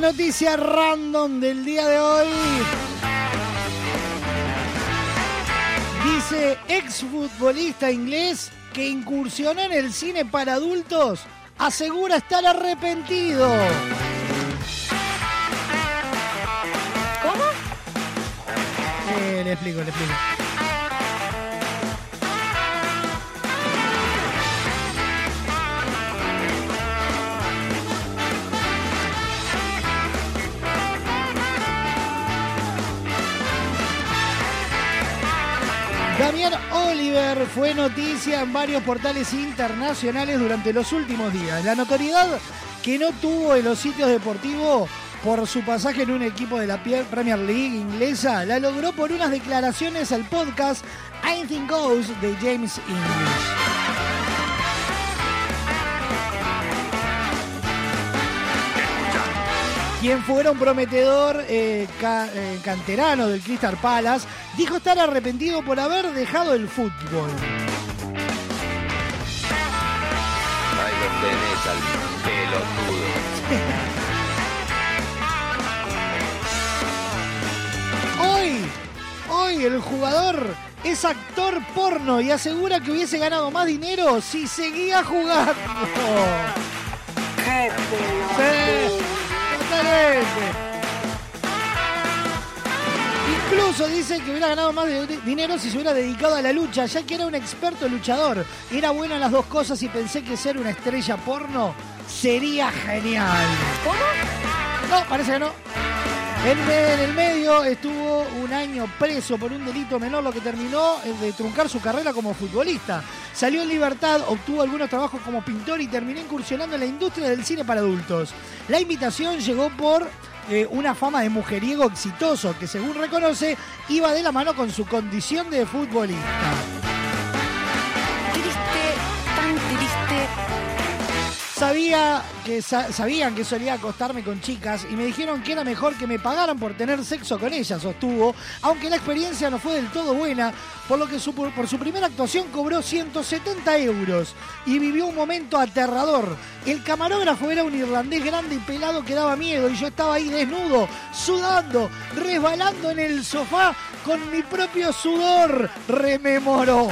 noticia random del día de hoy. Dice exfutbolista inglés que incursionó en el cine para adultos asegura estar arrepentido. ¿Cómo? Eh, le explico, le explico. Oliver fue noticia en varios portales internacionales durante los últimos días. La notoriedad que no tuvo en los sitios deportivos por su pasaje en un equipo de la Premier League inglesa la logró por unas declaraciones al podcast Anything Goes de James English. Quien fuera un prometedor eh, ca- eh, canterano del Crystal Palace, dijo estar arrepentido por haber dejado el fútbol. Ahí lo tenés al pelotudo. Hoy, hoy el jugador es actor porno y asegura que hubiese ganado más dinero si seguía jugando. Sí, totalmente. Incluso dice que hubiera ganado más de- dinero si se hubiera dedicado a la lucha, ya que era un experto luchador. Era bueno en las dos cosas y pensé que ser una estrella porno sería genial. ¿Cómo? No, parece que no. En, el medio estuvo un año preso por un delito menor, lo que terminó eh, de truncar su carrera como futbolista. Salió en libertad, obtuvo algunos trabajos como pintor y terminó incursionando en la industria del cine para adultos. La invitación llegó por eh, una fama de mujeriego exitoso que, según reconoce, iba de la mano con su condición de futbolista. Triste, tan triste. Sabía que sa- sabían que solía acostarme con chicas y me dijeron que era mejor que me pagaran por tener sexo con ellas, sostuvo, aunque la experiencia no fue del todo buena, por lo que su- por su primera actuación cobró 170 euros y vivió un momento aterrador. El camarógrafo era un irlandés grande y pelado que daba miedo y yo estaba ahí desnudo, sudando, resbalando en el sofá con mi propio sudor, rememoró.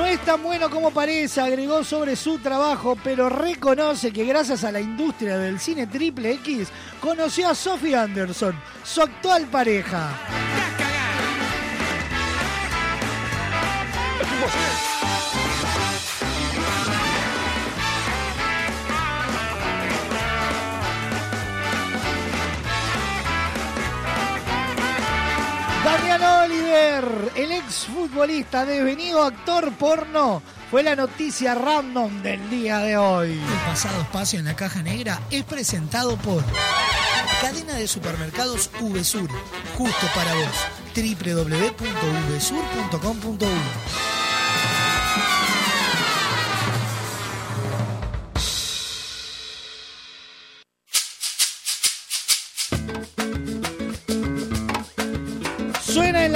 No es tan bueno como parece, agregó sobre su trabajo, pero reconoce que gracias a la industria del cine triple X conoció a Sophie Anderson, su actual pareja. Damián Oliver, el exfutbolista devenido actor porno, fue la noticia random del día de hoy. El pasado espacio en la caja negra es presentado por Cadena de Supermercados VSUR, justo para vos, www.vsur.com.uy.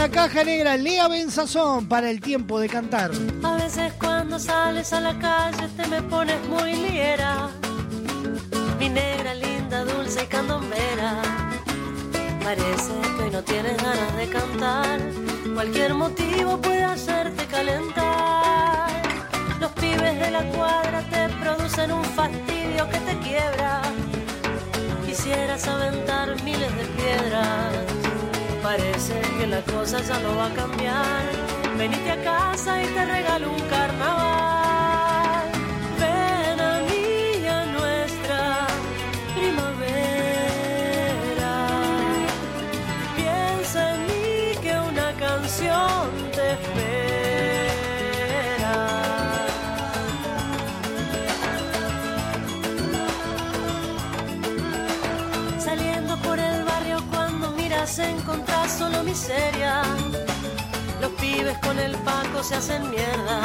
la caja negra Lea Benzazón para el tiempo de cantar. A veces cuando sales a la calle te me pones muy liera. Mi negra linda, dulce y candombera. Parece que no tienes ganas de cantar. Cualquier motivo puede hacerte calentar. Los pibes de la cuadra te producen un fastidio que te quiebra. Quisieras aventar miles de piedras. Parece que la cosa ya no va a cambiar. Venite a casa y te regalo un carnaval. Cuando miras encontrás solo miseria. Los pibes con el paco se hacen mierda.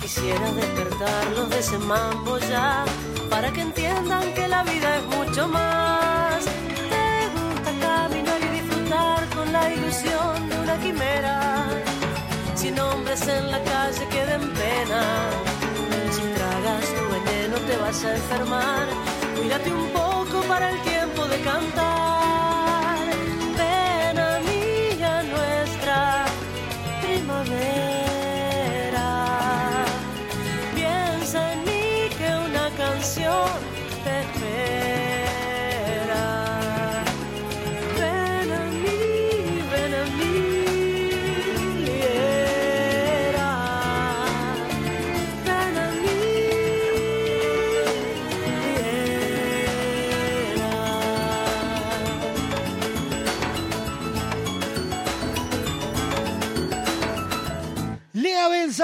Quisiera despertarlos de ese mambo ya para que entiendan que la vida es mucho más. Te gusta caminar y disfrutar con la ilusión de una quimera. Sin hombres en la calle que den pena. Si tragas tu veneno te vas a enfermar. Cuídate un poco para el tiempo de cantar.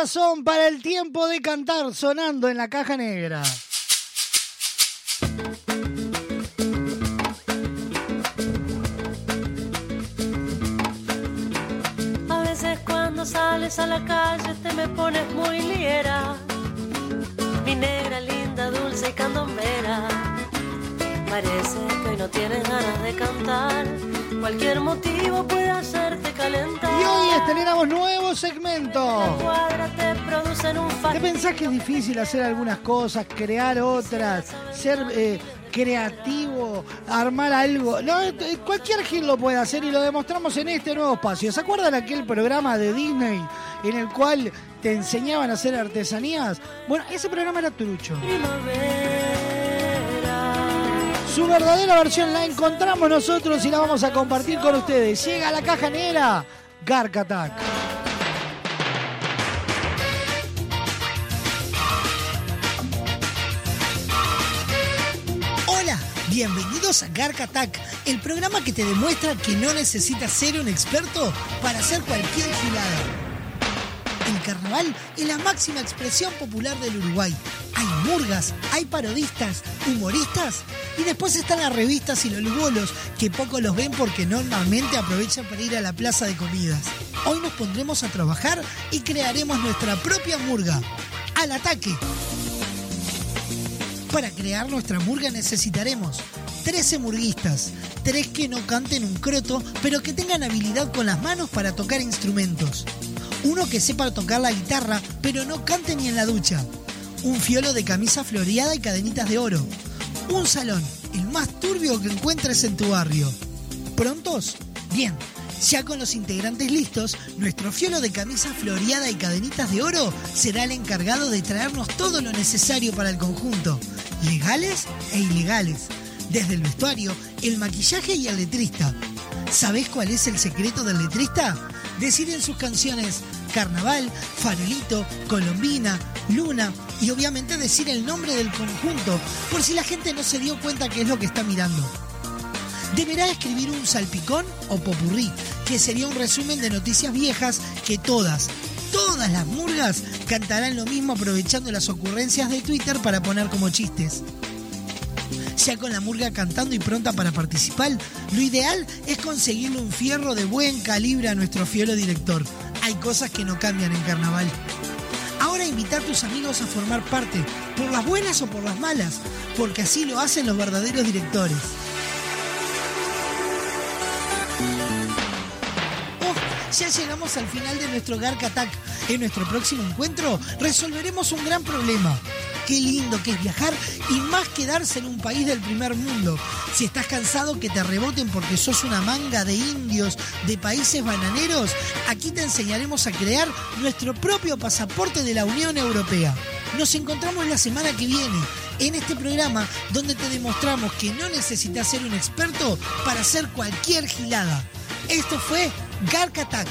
Sazón para el tiempo de cantar sonando en la caja negra. A veces cuando sales a la calle te me pones muy liera. Mi negra linda, dulce y candombera. Parece que hoy no tienes ganas de cantar. Cualquier motivo puede hacerte calentar. Y hoy estrenamos nuevo segmento. ¿Qué pensás que es difícil hacer algunas cosas, crear otras, ser eh, creativo, armar algo? No, eh, cualquier gil lo puede hacer y lo demostramos en este nuevo espacio. ¿Se acuerdan aquel programa de Disney en el cual te enseñaban a hacer artesanías? Bueno, ese programa era trucho. Su verdadera versión la encontramos nosotros y la vamos a compartir con ustedes. Llega a la caja negra, Gark. Hola, bienvenidos a Gark Attack, el programa que te demuestra que no necesitas ser un experto para hacer cualquier gilada. El carnaval es la máxima expresión popular del Uruguay. Hay murgas, hay parodistas, humoristas y después están las revistas y los lugolos que poco los ven porque normalmente aprovechan para ir a la plaza de comidas. Hoy nos pondremos a trabajar y crearemos nuestra propia murga. ¡Al ataque! Para crear nuestra murga necesitaremos 13 murguistas, 3 que no canten un croto, pero que tengan habilidad con las manos para tocar instrumentos. Uno que sepa tocar la guitarra, pero no cante ni en la ducha. Un fiolo de camisa floreada y cadenitas de oro. Un salón, el más turbio que encuentres en tu barrio. ¿Prontos? Bien. Ya con los integrantes listos, nuestro fiolo de camisa floreada y cadenitas de oro será el encargado de traernos todo lo necesario para el conjunto, legales e ilegales, desde el vestuario, el maquillaje y el letrista. ¿Sabés cuál es el secreto del letrista? Decir en sus canciones Carnaval, Farolito, Colombina, Luna y obviamente decir el nombre del conjunto, por si la gente no se dio cuenta qué es lo que está mirando. Deberá escribir un salpicón o popurrí, que sería un resumen de noticias viejas que todas, todas las murgas cantarán lo mismo aprovechando las ocurrencias de Twitter para poner como chistes. Ya con la murga cantando y pronta para participar, lo ideal es conseguirle un fierro de buen calibre a nuestro fielo director. Hay cosas que no cambian en carnaval. Ahora invita a tus amigos a formar parte, por las buenas o por las malas, porque así lo hacen los verdaderos directores. Oh, ya llegamos al final de nuestro Gark Attack. En nuestro próximo encuentro resolveremos un gran problema. Qué lindo que es viajar y más quedarse en un país del primer mundo. Si estás cansado que te reboten porque sos una manga de indios de países bananeros, aquí te enseñaremos a crear nuestro propio pasaporte de la Unión Europea. Nos encontramos la semana que viene en este programa donde te demostramos que no necesitas ser un experto para hacer cualquier gilada. Esto fue Gark Attack.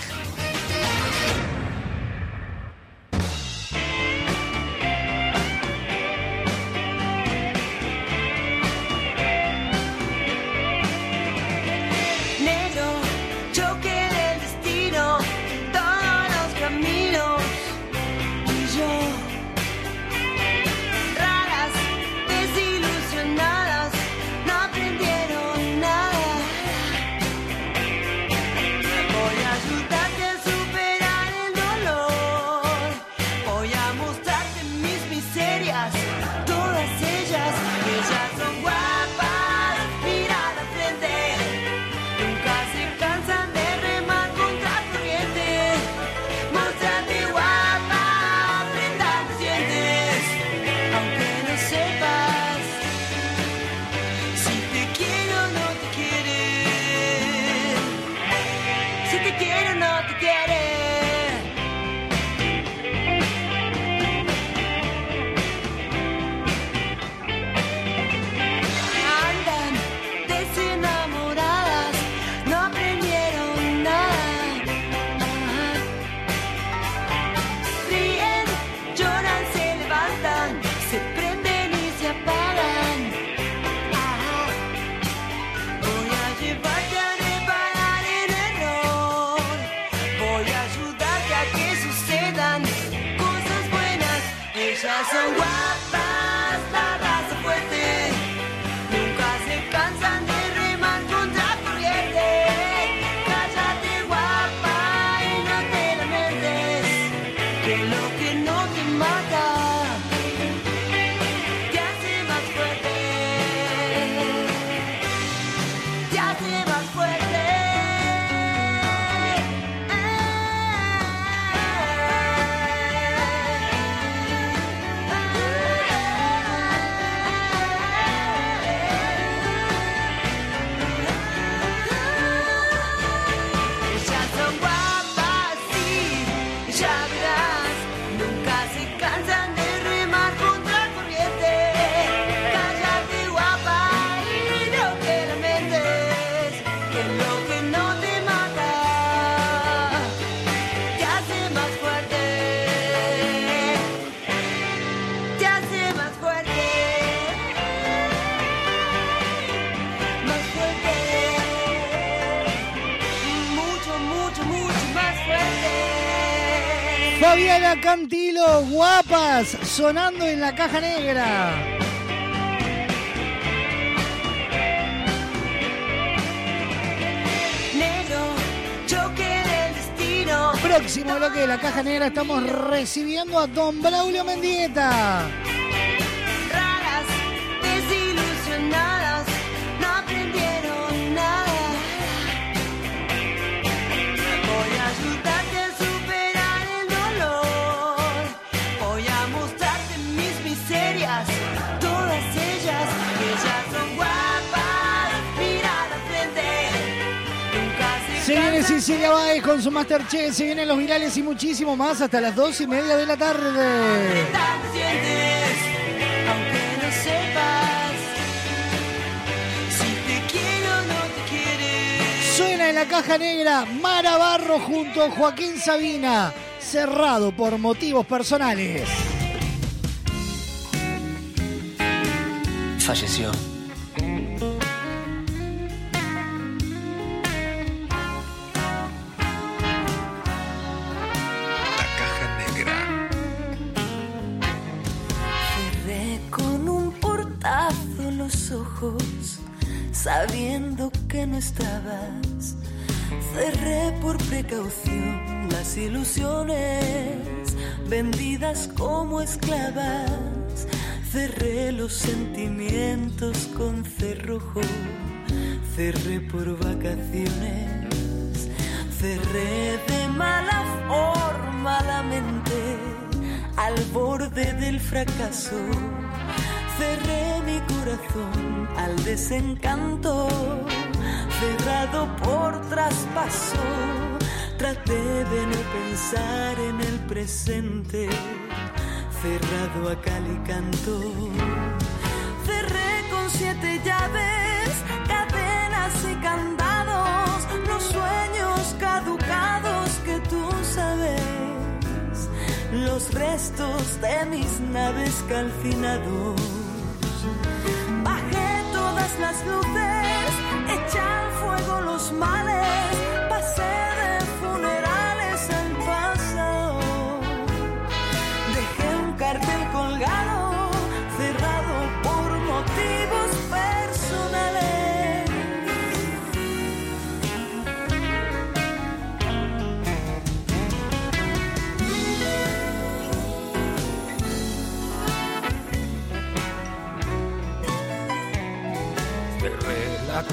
Guapas, sonando en la caja negra. Próximo bloque de la caja negra estamos recibiendo a Don Braulio Mendieta. Con su Masterchef, se vienen los virales y muchísimo más hasta las dos y media de la tarde. Suena en la caja negra Mara Barro junto a Joaquín Sabina, cerrado por motivos personales. Falleció. Estabas. Cerré por precaución las ilusiones, vendidas como esclavas. Cerré los sentimientos con cerrojo, cerré por vacaciones. Cerré de mala forma la mente al borde del fracaso. Cerré mi corazón al desencanto, cerrado por traspaso. Traté de no pensar en el presente, cerrado a cal y canto. Cerré con siete llaves, cadenas y candados, los sueños caducados que tú sabes, los restos de mis naves calcinados. Bajé todas las luces, eché al fuego los males, pasé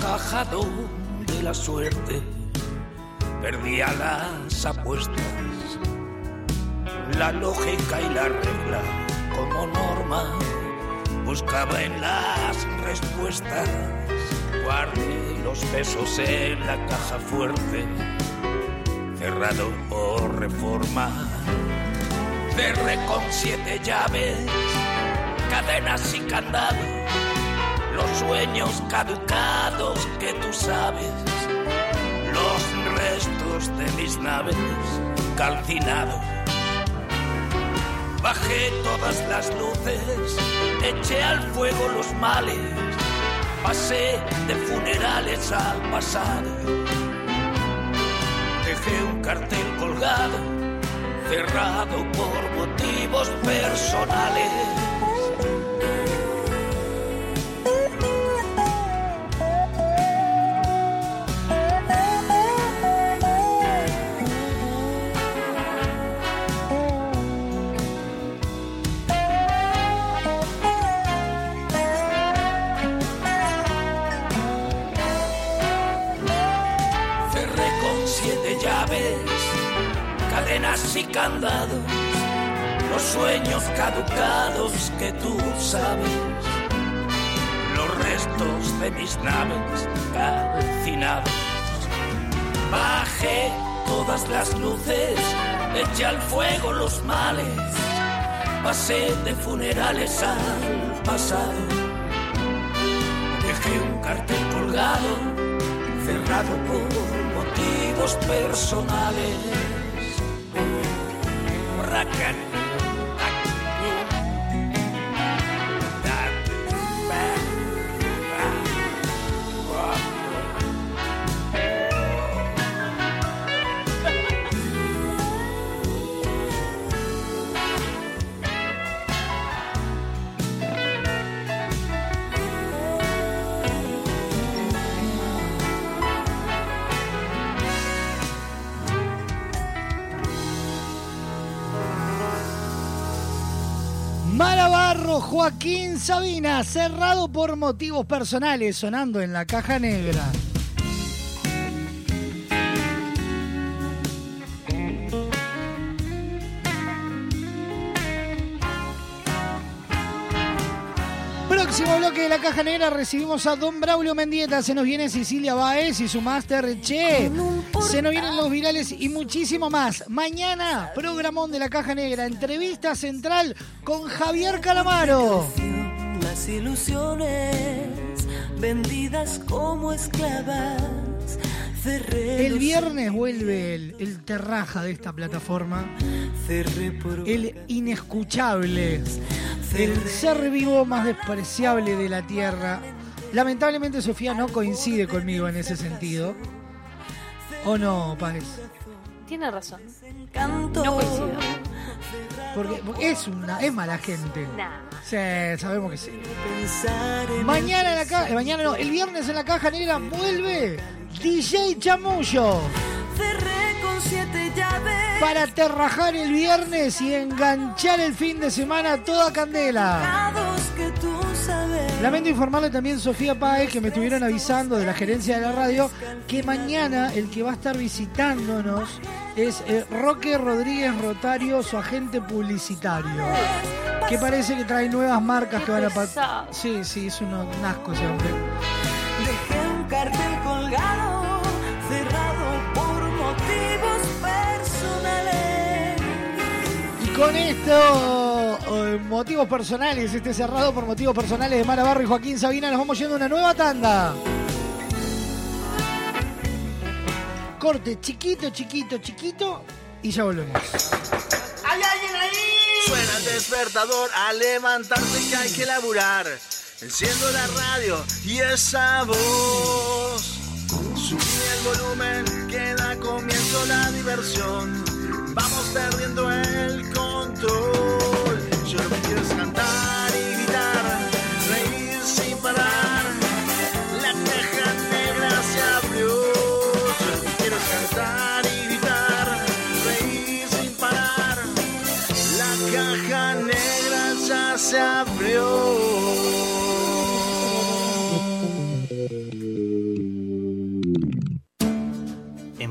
Caja de la suerte, perdía las apuestas, la lógica y la regla. Como norma, buscaba en las respuestas, guardé los besos en la caja fuerte, cerrado por reforma, cerré con siete llaves, cadenas y candados los sueños caducados que tú sabes, los restos de mis naves calcinados. Bajé todas las luces, eché al fuego los males, pasé de funerales al pasado. Dejé un cartel colgado, cerrado por motivos personales. Cadenas y candados, los sueños caducados que tú sabes, los restos de mis naves calcinados. Bajé todas las luces, eché al fuego los males, pasé de funerales al pasado. Dejé un cartel colgado, cerrado por motivos personales. Merakat Joaquín Sabina, cerrado por motivos personales, sonando en la caja negra. Caja negra recibimos a Don Braulio Mendieta, se nos viene Cecilia Baez y su máster Che, se nos vienen los virales y muchísimo más. Mañana, programón de la caja negra, entrevista central con Javier Calamaro. Las ilusiones vendidas como esclavas. El viernes vuelve el, el terraja de esta plataforma, el inescuchable, el ser vivo más despreciable de la tierra. Lamentablemente Sofía no coincide conmigo en ese sentido. ¿O no, Páez? Tiene razón. canto. No coincido. Porque, es una, es mala gente. Nah. Sí, sabemos que sí. Mañana en la caja, mañana no, el viernes en la caja negra vuelve DJ Chamullo cerré con siete llaves. para terrajar el viernes y enganchar el fin de semana toda candela. Pecados que tú sabes. Lamento informarle también Sofía Páez que me estuvieron avisando de la gerencia de la radio que mañana el que va a estar visitándonos es eh, Roque Rodríguez Rotario, su agente publicitario. Que parece que trae nuevas marcas que van a pasar. Sí, sí, es un un asco ese hombre. Dejé un cartel colgado, con esto, eh, motivos personales, este cerrado por motivos personales de Mara Barro y Joaquín Sabina, nos vamos yendo a una nueva tanda. Corte chiquito, chiquito, chiquito y ya volvemos. ¿Hay alguien ahí? Suena el despertador a levantarse que hay que laburar. Enciendo la radio y esa voz. Subí el volumen que da comienzo la diversión. Vamos perdiendo el control. Yo lo que quiero es cantar y gritar, reír sin parar. La caja negra se abrió. Yo lo que quiero es cantar y gritar, reír sin parar. La caja negra ya se abrió.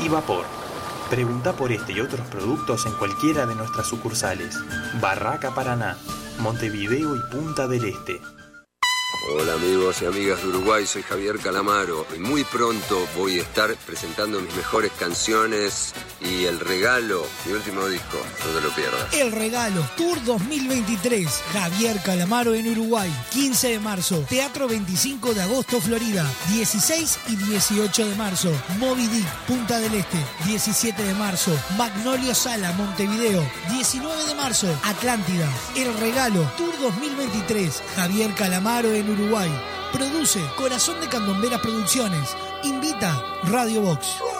y vapor. Pregunta por este y otros productos en cualquiera de nuestras sucursales. Barraca Paraná, Montevideo y Punta del Este. Hola amigos y amigas de Uruguay, soy Javier Calamaro y muy pronto voy a estar presentando mis mejores canciones y el regalo, mi último disco, no te lo pierdas. El regalo, Tour 2023, Javier Calamaro en Uruguay, 15 de marzo, Teatro 25 de agosto, Florida, 16 y 18 de marzo, Moby Dick, Punta del Este, 17 de marzo, Magnolio Sala, Montevideo, 19 de marzo, Atlántida, El regalo, Tour 2023, Javier Calamaro en Uruguay, produce Corazón de Candomberas Producciones, invita Radio Box.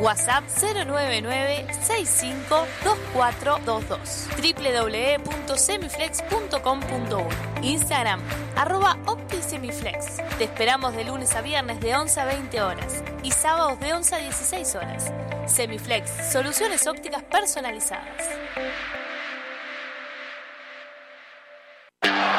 WhatsApp 099-652422. www.semiflex.com.uy Instagram arroba OptiSemiflex. Te esperamos de lunes a viernes de 11 a 20 horas y sábados de 11 a 16 horas. Semiflex, soluciones ópticas personalizadas.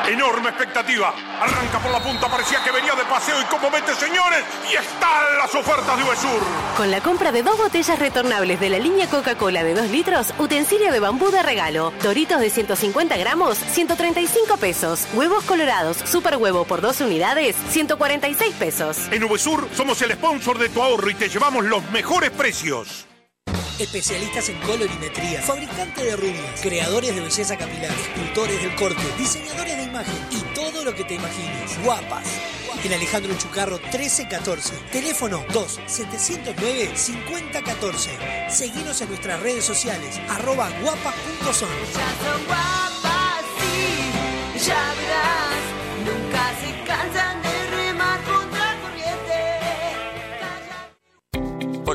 Enorme expectativa. Arranca por la punta, parecía que venía de paseo y como mete, señores, y están las ofertas de Uvesur. Con la compra de dos botellas retornables de la línea Coca-Cola de 2 litros, utensilio de bambú de regalo, doritos de 150 gramos, 135 pesos, huevos colorados, super huevo por dos unidades, 146 pesos. En Uvesur somos el sponsor de tu ahorro y te llevamos los mejores precios. Especialistas en colorimetría, fabricante de rubias, creadores de belleza capilar, escultores del corte, diseñadores de imagen y todo lo que te imagines. Guapas. En Alejandro Chucarro 1314. Teléfono 2-709-5014. Seguinos en nuestras redes sociales. Arroba guapas.son. Ya son guapas, sí, ya verás. Nunca se cansan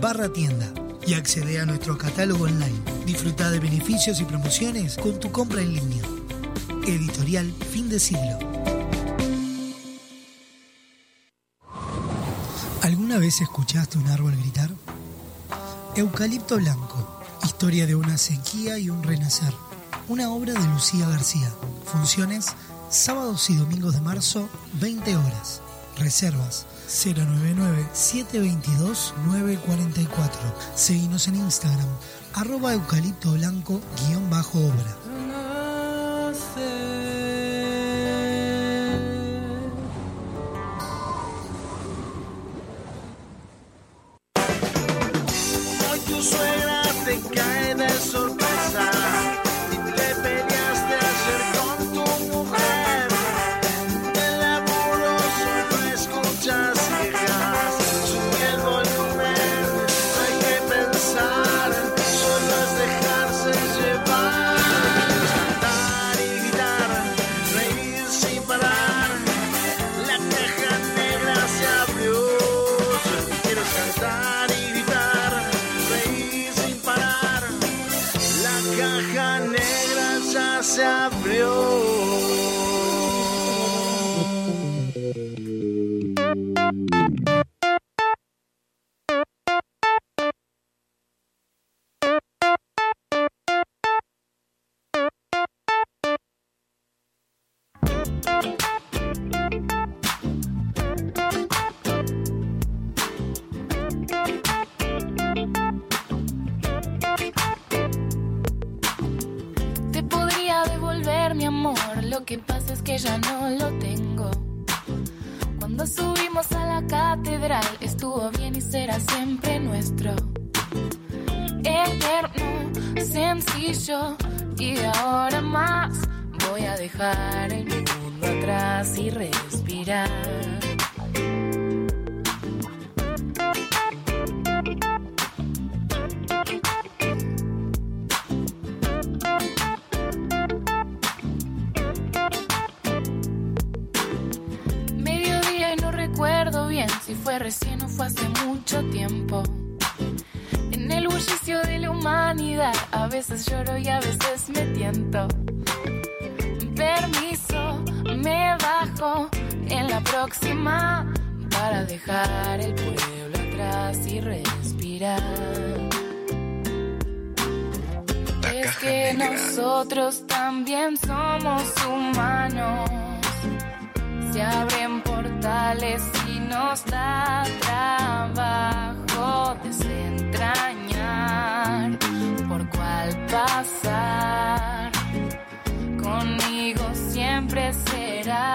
barra tienda y accede a nuestro catálogo online. Disfruta de beneficios y promociones con tu compra en línea. Editorial Fin de Siglo. ¿Alguna vez escuchaste un árbol gritar? Eucalipto Blanco, historia de una sequía y un renacer. Una obra de Lucía García. Funciones sábados y domingos de marzo, 20 horas. Reservas 099-722-944. Seguimos en Instagram, arroba eucalipto blanco guion bajo obra. Y ahora más voy a dejar el mundo atrás y respirar. Mediodía y no recuerdo bien si fue recién o fue hace mucho tiempo. Bullicio de la humanidad, a veces lloro y a veces me tiento. Permiso, me bajo en la próxima para dejar el pueblo atrás y respirar. Es que nosotros también somos humanos. Se abren portales y nos da trabajo desentrañar por cuál pasar. Conmigo siempre será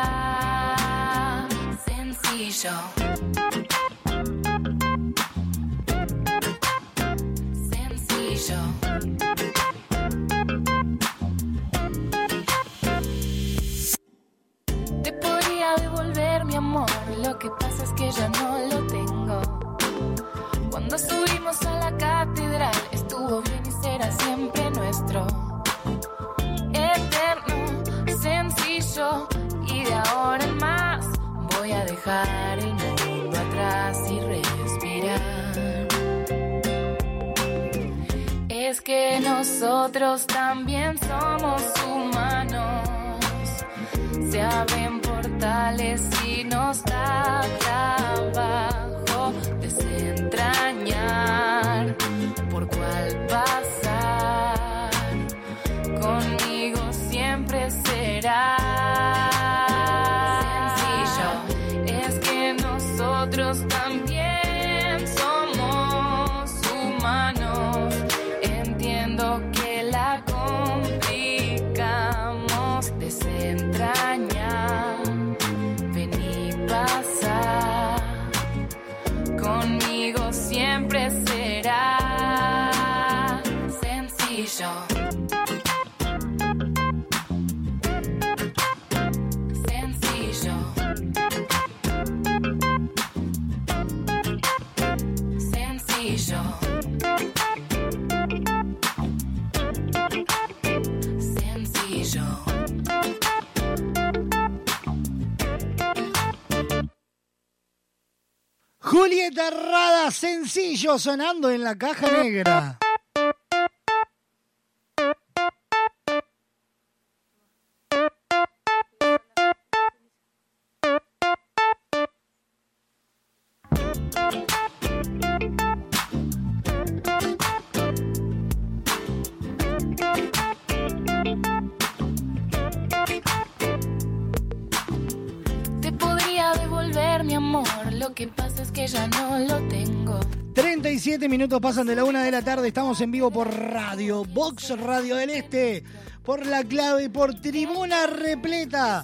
sencillo. Sencillo. Te podría devolver mi amor, lo que pasa es que ya no lo tengo. Cuando subimos a la catedral estuvo bien y será siempre nuestro. Eterno, sencillo y de ahora en más voy a dejar el mundo atrás y respirar. Es que nosotros también somos humanos. Se abren portales y nos da trabajo desentrañar por cuál pasar. Conmigo siempre será sencillo. Es que nosotros Julieta Rada, sencillo, sonando en la caja negra. Lo que pasa es que ya no lo tengo. 37 minutos pasan de la una de la tarde, estamos en vivo por Radio, Box Radio del Este, por la clave, por Tribuna Repleta.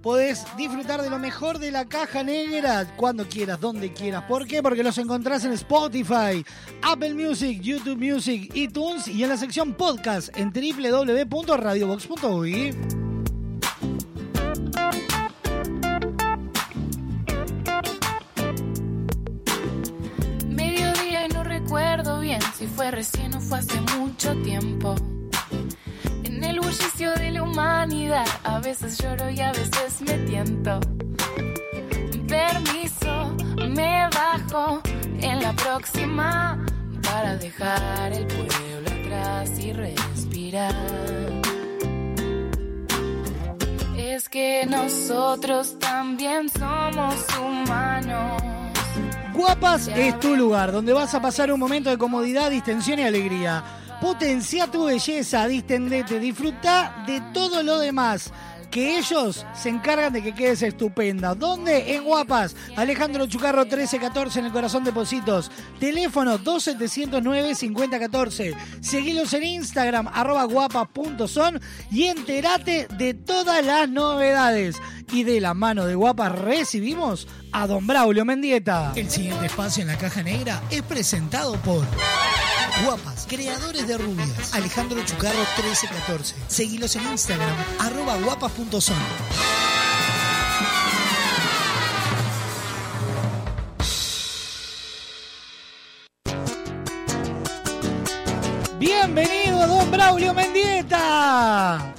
Podés disfrutar de lo mejor de la caja negra cuando quieras, donde quieras. ¿Por qué? Porque los encontrás en Spotify, Apple Music, YouTube Music, iTunes y en la sección podcast en www.radiobox.uy. si fue recién o fue hace mucho tiempo. En el bullicio de la humanidad, a veces lloro y a veces me tiento. Permiso, me bajo en la próxima para dejar el pueblo atrás y respirar. Es que nosotros también somos humanos. Guapas es tu lugar, donde vas a pasar un momento de comodidad, distensión y alegría. Potencia tu belleza, distendete, disfruta de todo lo demás. que ellos se encargan de que quedes estupenda. ¿Dónde? En Guapas. Alejandro Chucarro 1314 en el corazón de Positos. Teléfono 2709-5014. Seguilos en Instagram, arroba guapas.son y entérate de todas las novedades. Y de la mano de Guapas recibimos a Don Braulio Mendieta. El siguiente espacio en la caja negra es presentado por Guapas, creadores de rubias. Alejandro Chucarro 1314. Seguilos en Instagram, arroba guapas.son. Bienvenido, Don Braulio Mendieta.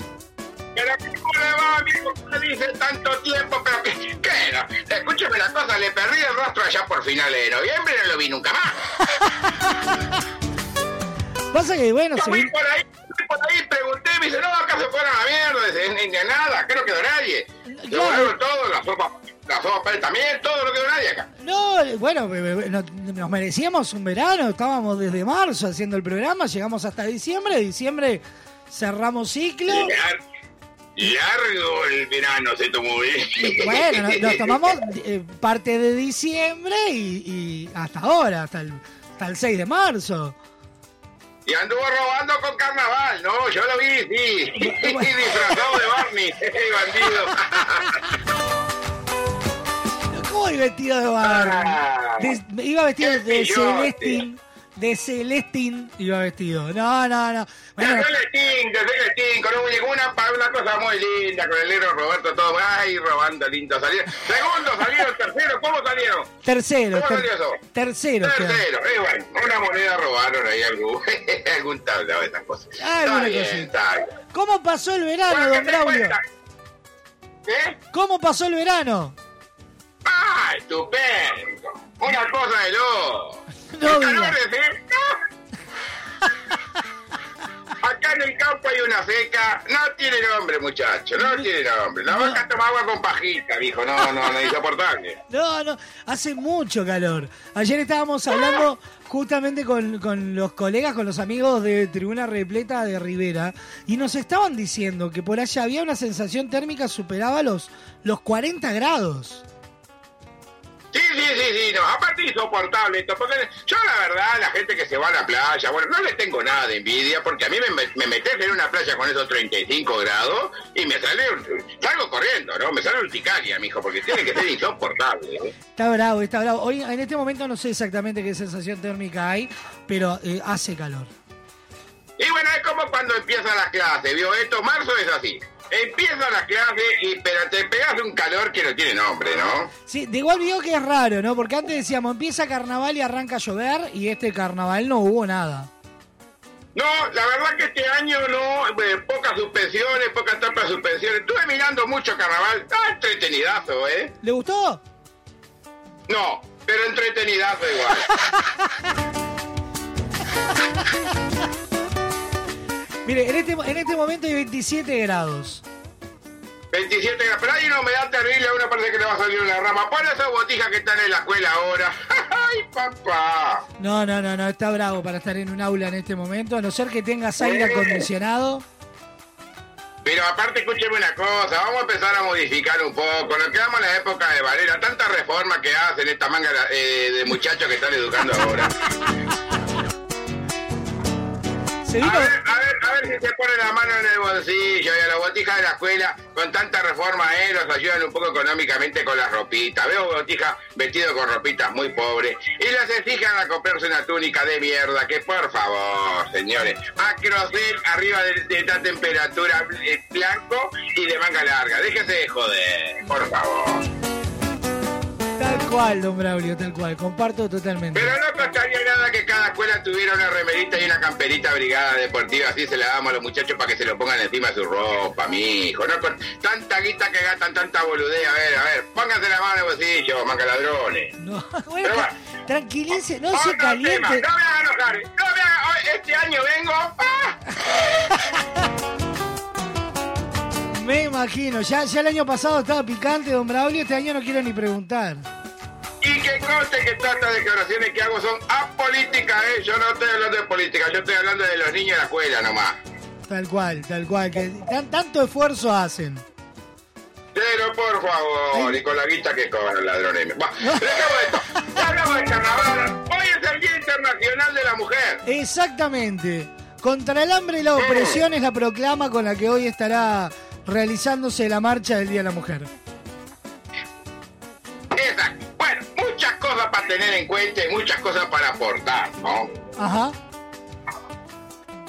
Pero ¿cómo le va, amigo? ¿Cómo le dice tanto tiempo? Pero ¿qué, qué era? Escúcheme la cosa, le perdí el rostro allá por finales de noviembre y no lo vi nunca más. Pasa que, bueno, Yo fui por ahí, fui por ahí, pregunté, me dice, no, acá se fueron a la mierda, dice, ni, ni nada, acá no quedó nadie. Claro. todo, la sopa, la sopa también, todo, no quedó nadie acá. No, bueno, nos merecíamos un verano, estábamos desde marzo haciendo el programa, llegamos hasta diciembre, diciembre cerramos ciclo. Largo el verano se tomó bien. Bueno, nos, tomamos eh, parte de diciembre y, y hasta ahora, hasta el, hasta el 6 de marzo. Y anduvo robando con carnaval, no, yo lo vi, sí. Disfrazado de Barney, bandido. ¿Cómo iba vestido de Barney? De- iba vestido de. Celestín. De Celestín iba vestido. No, no, no. Bueno, De Celestín, de Celestín, con un- una, una cosa muy linda, con el negro Roberto, todo, ay, robando lindo salieron. Segundo salieron, tercero, ¿cómo salieron? tercero. ¿Cómo ter- salió eso? tercero. Tercero, eh, bueno, una moneda robaron ahí algún, algún tablado de esas cosas. Ah, está bien, cosita. está bien. ¿Cómo pasó el verano, Bueno, don ¿qué te Braulio? ¿Eh? ¿Cómo pasó el verano? ¡Ah, estupendo! Una cosa de loco. No El diga. calor es, ¿eh? Acá en el campo hay una seca. No tiene nombre, muchacho. No tiene nombre. La vaca toma agua con pajita, dijo. No, no, no, insoportable. No, no, hace mucho calor. Ayer estábamos hablando justamente con, con los colegas, con los amigos de Tribuna Repleta de Rivera, y nos estaban diciendo que por allá había una sensación térmica superaba los, los 40 grados. Sí, sí, sí, sí, no, aparte insoportable esto, porque yo la verdad, la gente que se va a la playa, bueno, no le tengo nada de envidia, porque a mí me, me metes en una playa con esos 35 grados y me sale, un- salgo corriendo, ¿no? Me sale urticaria, mijo, porque tiene que ser insoportable. ¿eh? Está bravo, está bravo. Hoy en este momento no sé exactamente qué sensación térmica hay, pero eh, hace calor. Y bueno, es como cuando empiezan las clases, ¿vio? Esto, marzo es así. Empiezan las clases, y, pero te pegas un calor que no tiene nombre, ¿no? Sí, de igual vio que es raro, ¿no? Porque antes decíamos, empieza carnaval y arranca a llover, y este carnaval no hubo nada. No, la verdad que este año no, eh, pocas suspensiones, pocas tapas de suspensiones. Estuve mirando mucho carnaval, ah, entretenidazo, ¿eh? ¿Le gustó? No, pero entretenidazo igual. Mire, en este, en este momento hay 27 grados. 27 grados, pero hay una humedad terrible, a uno parece que le va a salir una rama. Pon esas botijas que están en la escuela ahora. ¡Ay, papá! No, no, no, no, está bravo para estar en un aula en este momento, a no ser que tengas aire Eh. acondicionado. Pero aparte, escúcheme una cosa, vamos a empezar a modificar un poco. Nos quedamos en la época de Valera, tanta reforma que hacen esta manga eh, de muchachos que están educando ahora. A ver, a ver, a ver si se pone la mano en el bolsillo y a la botija de la escuela, con tanta reforma, eh, los ayudan un poco económicamente con las ropitas. Veo botijas vestidos con ropitas muy pobres y las exigen a comprarse una túnica de mierda, que por favor, señores, acrocel arriba de, de esta temperatura eh, blanco y de manga larga. Déjese de joder, por favor. Tal cual, don Braulio, tal cual, comparto totalmente. Pero no costaría nada que cada escuela tuviera una remerita y una camperita brigada deportiva, así se la damos a los muchachos para que se lo pongan encima de su ropa, mi hijo. No con tanta guita que gastan, tanta boludez. A ver, a ver, pónganse la mano en el bolsillo, manga ladrones. No, bueno, Pero tranquilice, no se Otro tema, caliente. No me hagan enojar, no me hagan, hoy- este año vengo. ¡ah! Me imagino, ya, ya el año pasado estaba picante, don Braulio, este año no quiero ni preguntar. Conste que todas estas declaraciones que hago son apolíticas, ¿eh? Yo no estoy hablando de política, yo estoy hablando de los niños de la escuela nomás. Tal cual, tal cual, que tan- tanto esfuerzo hacen. Pero por favor, y con la guita que cobran ladrones. Bueno, esto. Hablamos de carnaval. Hoy es el Día Internacional de la Mujer. Exactamente. Contra el hambre y la opresión es la proclama con la que hoy estará realizándose la marcha del Día de la Mujer. Tener en cuenta y muchas cosas para aportar, ¿no? Ajá.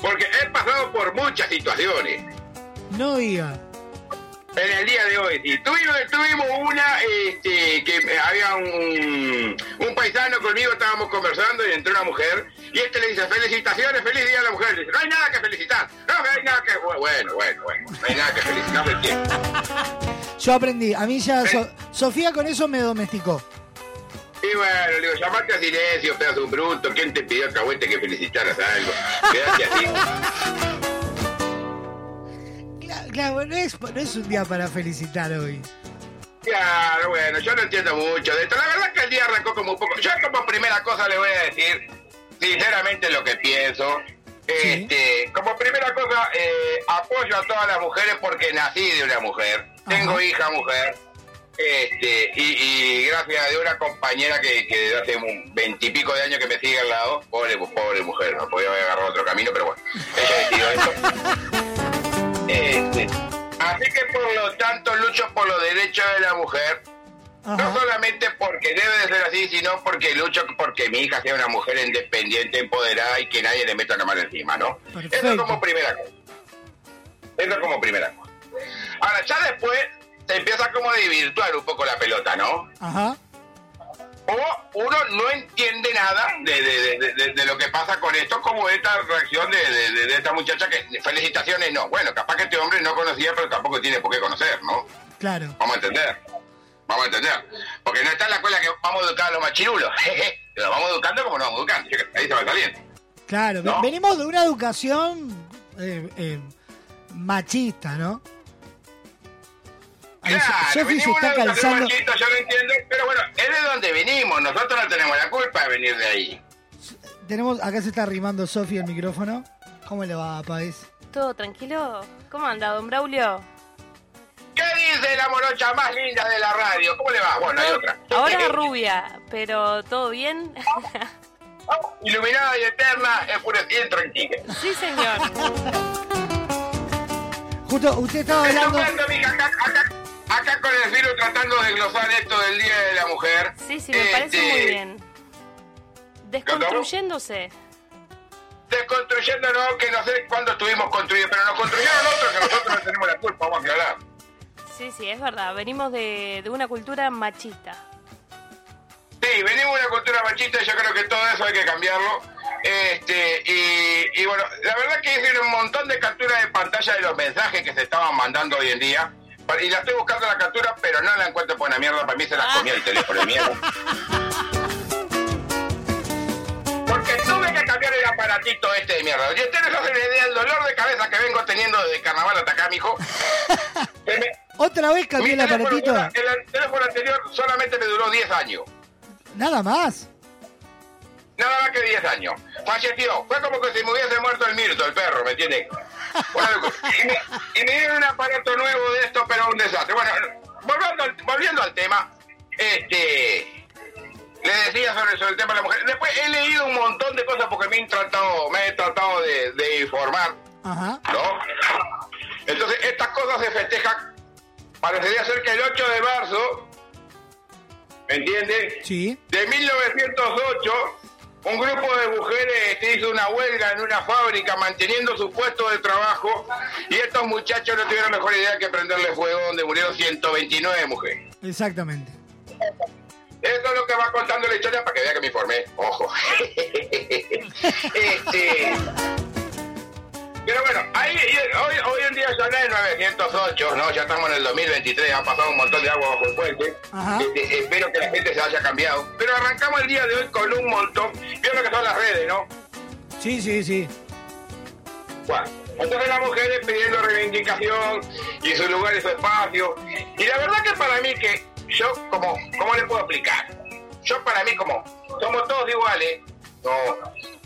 Porque he pasado por muchas situaciones. No diga. En el día de hoy, sí. Tuvimos, tuvimos una, este, que había un, un paisano conmigo, estábamos conversando y entró una mujer y este le dice, felicitaciones, feliz día de la mujer. Le dice, no hay nada que felicitar, no, hay nada que... Bueno, bueno, bueno, no hay nada que felicitar. Yo aprendí. A mí ya So- Sofía con eso me domesticó. Y bueno, le digo, llamate a silencio, pedazo de un bruto, ¿quién te pidió cahuete que felicitaras algo? Quédate así. Cla- Claro, no es, no es un día para felicitar hoy. Claro, bueno, yo no entiendo mucho de esto. La verdad que el día arrancó como un poco. Yo como primera cosa le voy a decir sinceramente lo que pienso. Este, como primera cosa, eh, apoyo a todas las mujeres porque nací de una mujer. Tengo hija mujer. Este, y, y gracias a una compañera que, que desde hace un veintipico de años que me sigue al lado, pobre, pobre mujer, no podía haber agarrado otro camino, pero bueno, ella decidió esto. Este, así que por lo tanto lucho por los derechos de la mujer, no solamente porque debe de ser así, sino porque lucho porque mi hija sea una mujer independiente, empoderada y que nadie le meta la mano encima, ¿no? Eso como primera cosa. Eso como primera cosa. Ahora, ya después se empieza como a desvirtuar un poco la pelota, ¿no? Ajá. O uno no entiende nada de, de- de- de- de lo que pasa con esto, como esta reacción de, esta muchacha que felicitaciones no. Bueno, capaz que este hombre no conocía, pero tampoco tiene por qué conocer, ¿no? Claro. Vamos a entender. Vamos a entender. Porque no está en la escuela que vamos a educar a los machirulos. Lo vamos educando como nos vamos educando. Ahí se va saliendo. Claro, ve- venimos de una educación eh, eh, machista, ¿no? Claro, Sofi se venimos está calzando. machista, yo lo entiendo, pero bueno, es de donde venimos. Nosotros no tenemos la culpa de venir de ahí. Tenemos, acá se está arrimando Sofi el micrófono. ¿Cómo le va, país? ¿Todo tranquilo? ¿Cómo anda, don Braulio? ¿Qué dice la morocha más linda de la radio? ¿Cómo le va? Bueno, hay otra. Ahora rubia, pero ¿todo bien? Iluminada y eterna, enfurecida y tranquila. sí, señor. Justo, usted estaba Estoy hablando. tocando, mija, acá, acá, acá con el filo tratando de glosar esto del Día de la Mujer. Sí, sí, me parece Este, muy bien. Desconstruyéndose. Desconstruyéndonos, que no sé cuándo estuvimos construidos, pero nos construyeron otros que nosotros no tenemos la culpa, vamos a aclarar. Sí, sí, es verdad. Venimos de, de una cultura machista. Sí, venimos de una cultura machista y yo creo que todo eso hay que cambiarlo. Este, y, y bueno, la verdad que hice un montón de capturas de pantalla de los mensajes que se estaban mandando hoy en día. Y la estoy buscando la captura, pero no la encuentro por una mierda. Para mí se la comía el teléfono de mierda. Porque tuve que cambiar el aparatito este de mierda. Y ustedes no hacen idea del dolor de cabeza que vengo teniendo desde carnaval hasta acá, mijo. Se me- Otra vez cambié el aparatito. el teléfono anterior solamente me duró 10 años. Nada más. Nada más que 10 años. Falleció. Fue como que si me hubiese muerto el Mirto, el perro, ¿me entiendes? Bueno, y, me, dieron un aparato nuevo de esto, pero un desastre. Bueno, volviendo al, volviendo al tema, este... Le decía sobre, sobre el tema de la mujer. Después he leído un montón de cosas porque me he tratado, me he tratado de, de informar, Ajá. ¿no? Entonces, estas cosas se festejan, parecería ser que el 8 de marzo, ¿me entiendes? Sí. De 1908, un grupo de mujeres hizo una huelga en una fábrica manteniendo su puesto de trabajo y estos muchachos no tuvieron mejor idea que prenderle fuego donde murieron 129 mujeres. Exactamente. Eso es lo que va contando la historia para que vea que me informé. Ojo. este... Pero bueno, ahí, hoy, hoy en día ya no es 908, ¿no? Ya estamos en el 2023, ha pasado un montón de agua bajo el puente. Ajá. Este, espero que la gente se haya cambiado. Pero arrancamos el día de hoy con un montón. Vieron lo que son las redes, ¿no? Sí, sí, sí. Bueno, entonces las mujeres pidiendo reivindicación y su lugar y su espacio. Y la verdad que para mí que yo, como, ¿cómo le puedo explicar? Yo para mí como, somos todos iguales, no,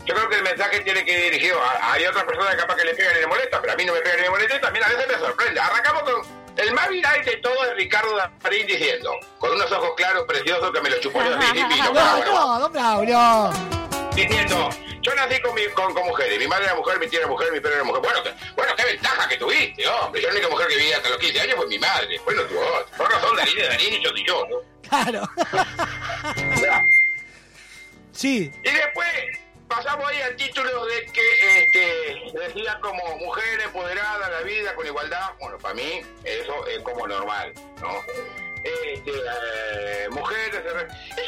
yo creo que el mensaje tiene que ir dirigido a, hay otras personas que capaz que le pegan y le molesta, pero a mí no me pegan ni me molesta y también a veces me sorprende. Arrancamos con el más viral de todo es Ricardo Darín diciendo, con unos ojos claros, preciosos, que me lo chupó yo divino. No, no, don Braulio. Diciendo, yo nací con, mi- con, con mujeres, mi madre era mujer, mi tía era mujer, mi padre era mujer. Bueno, que- bueno, qué ventaja que tuviste, hombre. Yo la única mujer que vivía hasta los 15 años fue mi madre, después no tuvo otra. Por razón, Darín es Darín y yo soy yo, ¿no? Claro. Sí. Y después pasamos ahí al título de que este, decía como mujer empoderada, la vida con igualdad. Bueno, para mí eso es como normal, ¿no? Este, eh, mujeres,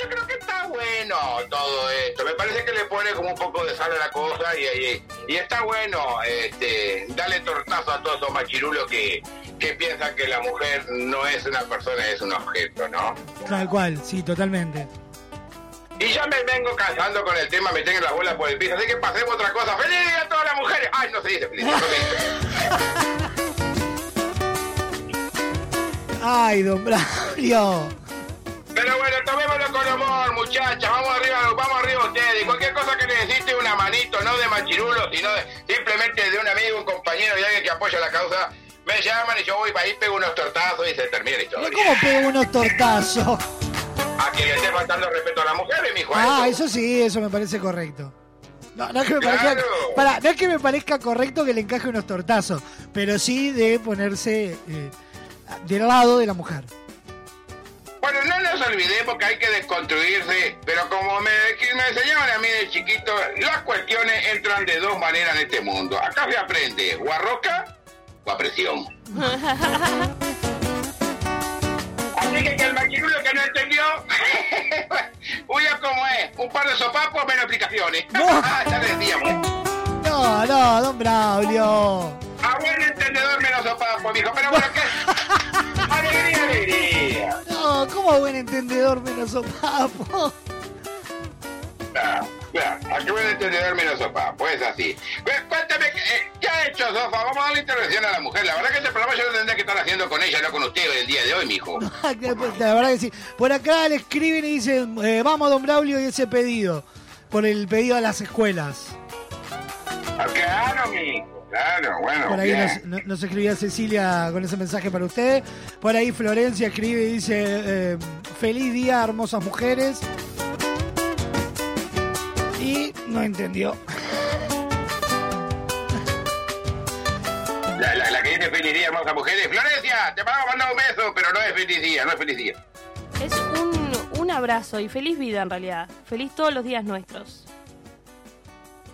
yo creo que está bueno todo esto. Me parece que le pone como un poco de sal a la cosa y, y, y está bueno este, darle tortazo a todos esos machirulos que, que piensan que la mujer no es una persona, es un objeto, ¿no? Tal cual, sí, totalmente. Y ya me vengo cansando con el tema, me tengo las bolas por el piso, así que pasemos otra cosa. ¡Feliz día a todas las mujeres! ¡Ay, no se dice feliz día! no se dice. Ay, don Braulio. Pero bueno, tomémoslo con humor, muchachas. Vamos arriba, vamos arriba ustedes. Cualquier cosa que necesite una manito, no de machirulo, sino de- simplemente de un amigo, un compañero y alguien que apoya la causa, me llaman y yo voy para ahí, pego unos tortazos y se termina la historia. ¿Cómo pego unos tortazos? A quien le esté faltando respeto a las mujeres, mi Ah, eso sí, eso me parece correcto. No, no es que me parezca, Claro. pará, no es que me parezca correcto que le encaje unos tortazos, pero sí de ponerse eh, del lado de la mujer. Bueno, no nos olvidemos que hay que desconstruirse, pero como me, me enseñaban a mí de chiquito, las cuestiones entran de dos maneras en este mundo. Acá se aprende o a roca o a presión. Así que, que el maquinulo que no entendió, huya como es, un par de sopapos menos explicaciones. ya le decíamos. No, no, don Braulio. A buen entendedor menos sopapos, dijo, pero bueno, ¿qué? Alegría, alegría. No, ¿cómo buen entendedor menos sopapo? Claro, claro, a qué buen entendedor menos sopa, pues así. Pues, Cuéntame, eh, ¿qué ha hecho Sofa? Vamos a darle intervención a la mujer. La verdad que este programa yo lo tendría que estar haciendo con ella, no con usted el día de hoy, mijo. La verdad que sí. Por acá le escriben y dicen, eh, vamos don Braulio y ese pedido. Por el pedido a las escuelas. Ah, Claro, mijo, claro, bueno, Por ahí nos escribía Cecilia con ese mensaje para usted. Por ahí Florencia escribe y dice, eh, feliz día, hermosas mujeres. Y no entendió. La, la, la que dice feliz día, hermosa mujeres. Florencia, te vamos a mandar un beso, pero no es feliz día, no es feliz día. Es un, un abrazo y feliz vida en realidad. Feliz todos los días nuestros.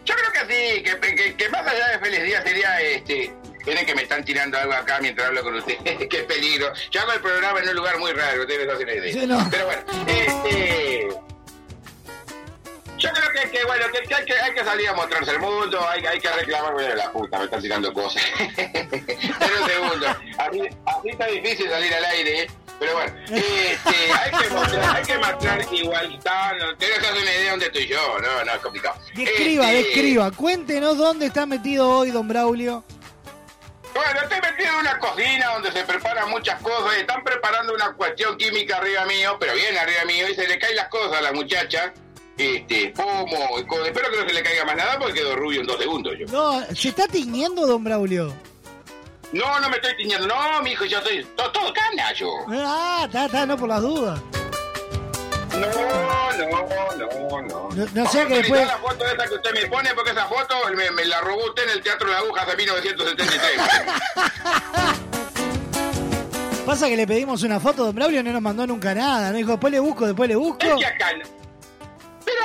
Yo creo que sí, que, que, que más allá de feliz día sería este. Miren que me están tirando algo acá mientras hablo con ustedes. Qué peligro. Yo hago el programa en un lugar muy raro, ustedes no hacen idea. Sí, no. Pero bueno, este. Yo creo que, que, bueno, que, que hay, que hay que salir a mostrarse al mundo, hay, hay que reclamar, bueno, la puta, me están tirando cosas. Pero un segundo, así, así está difícil salir al aire, ¿eh? pero bueno, este, hay que mostrar, hay que mostrar igualdad, no, no hacen una idea dónde estoy yo, no, no, es complicado. Describa, Este, describa. Cuéntenos dónde está metido hoy don Braulio. Bueno, estoy metido en una cocina donde se preparan muchas cosas están preparando una cuestión química arriba mío, pero bien arriba mío, y se le caen las cosas a la muchacha. Este, pomo, espero que no se le caiga más nada porque quedó rubio en dos segundos yo. No, ¿se está tiñendo don Braulio? No, no me estoy tiñendo, no, mi hijo, yo soy todo, todo cana yo. Ah, está, está, no por las dudas. No, no, no, no. No, no sea que después... la foto esa que usted me pone porque esa foto me, me la robó usted en el Teatro La Aguja hace 1973. Pasa que le pedimos una foto, don Braulio no nos mandó nunca nada. No dijo, después le busco, después le busco. Es que acá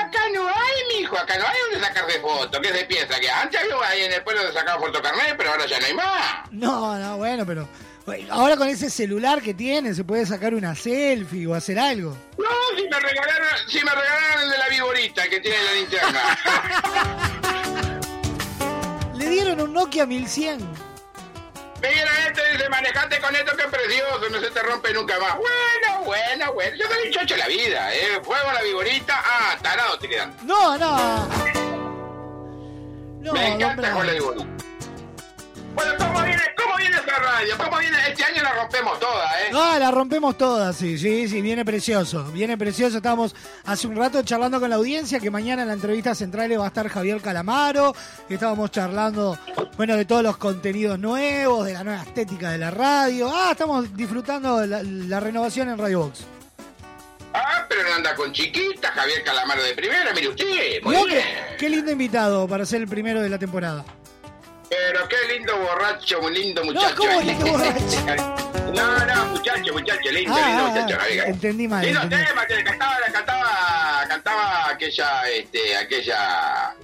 acá no hay, mijo, acá no hay donde sacarse fotos. ¿Qué se piensa? Que antes había ahí en el pueblo donde sacaba fotocarnet, pero ahora ya no hay más. No, no, bueno, pero... Ahora con ese celular que tiene se puede sacar una selfie o hacer algo. No, si me regalaron, si me regalaron el de la viborita que tiene la linterna. Le dieron un Nokia 1100. Mira este dice, manejate con esto que es precioso, no se te rompe nunca más. Bueno, bueno, bueno. Yo soy un chocho de la vida, ¿eh? Fuego a la viborita, ah, tarado te quedan. No, no. No, Me encanta con la viborita. Bueno, ¿cómo viene, ¿cómo viene esta radio? ¿Cómo viene? Este año la rompemos toda, ¿eh? Ah, la rompemos todas, sí, sí, sí, viene precioso, viene precioso. Estábamos hace un rato charlando con la audiencia que mañana en la entrevista central va a estar Javier Calamaro. Estábamos charlando, bueno, de todos los contenidos nuevos, de la nueva estética de la radio. Ah, estamos disfrutando de la, la renovación en Radio Box. Ah, pero no anda con chiquita, Javier Calamaro de primera, mire usted. Muy bien. qué, qué lindo invitado para ser el primero de la temporada. Pero qué lindo borracho, un lindo muchacho. ¿cómo lindo borracho? No, no, muchacho, muchacho, lindo, Ah, lindo muchacho. ah, entendí mal, Lindo entendí. tema, que cantaba, cantaba, cantaba aquella, este, aquella,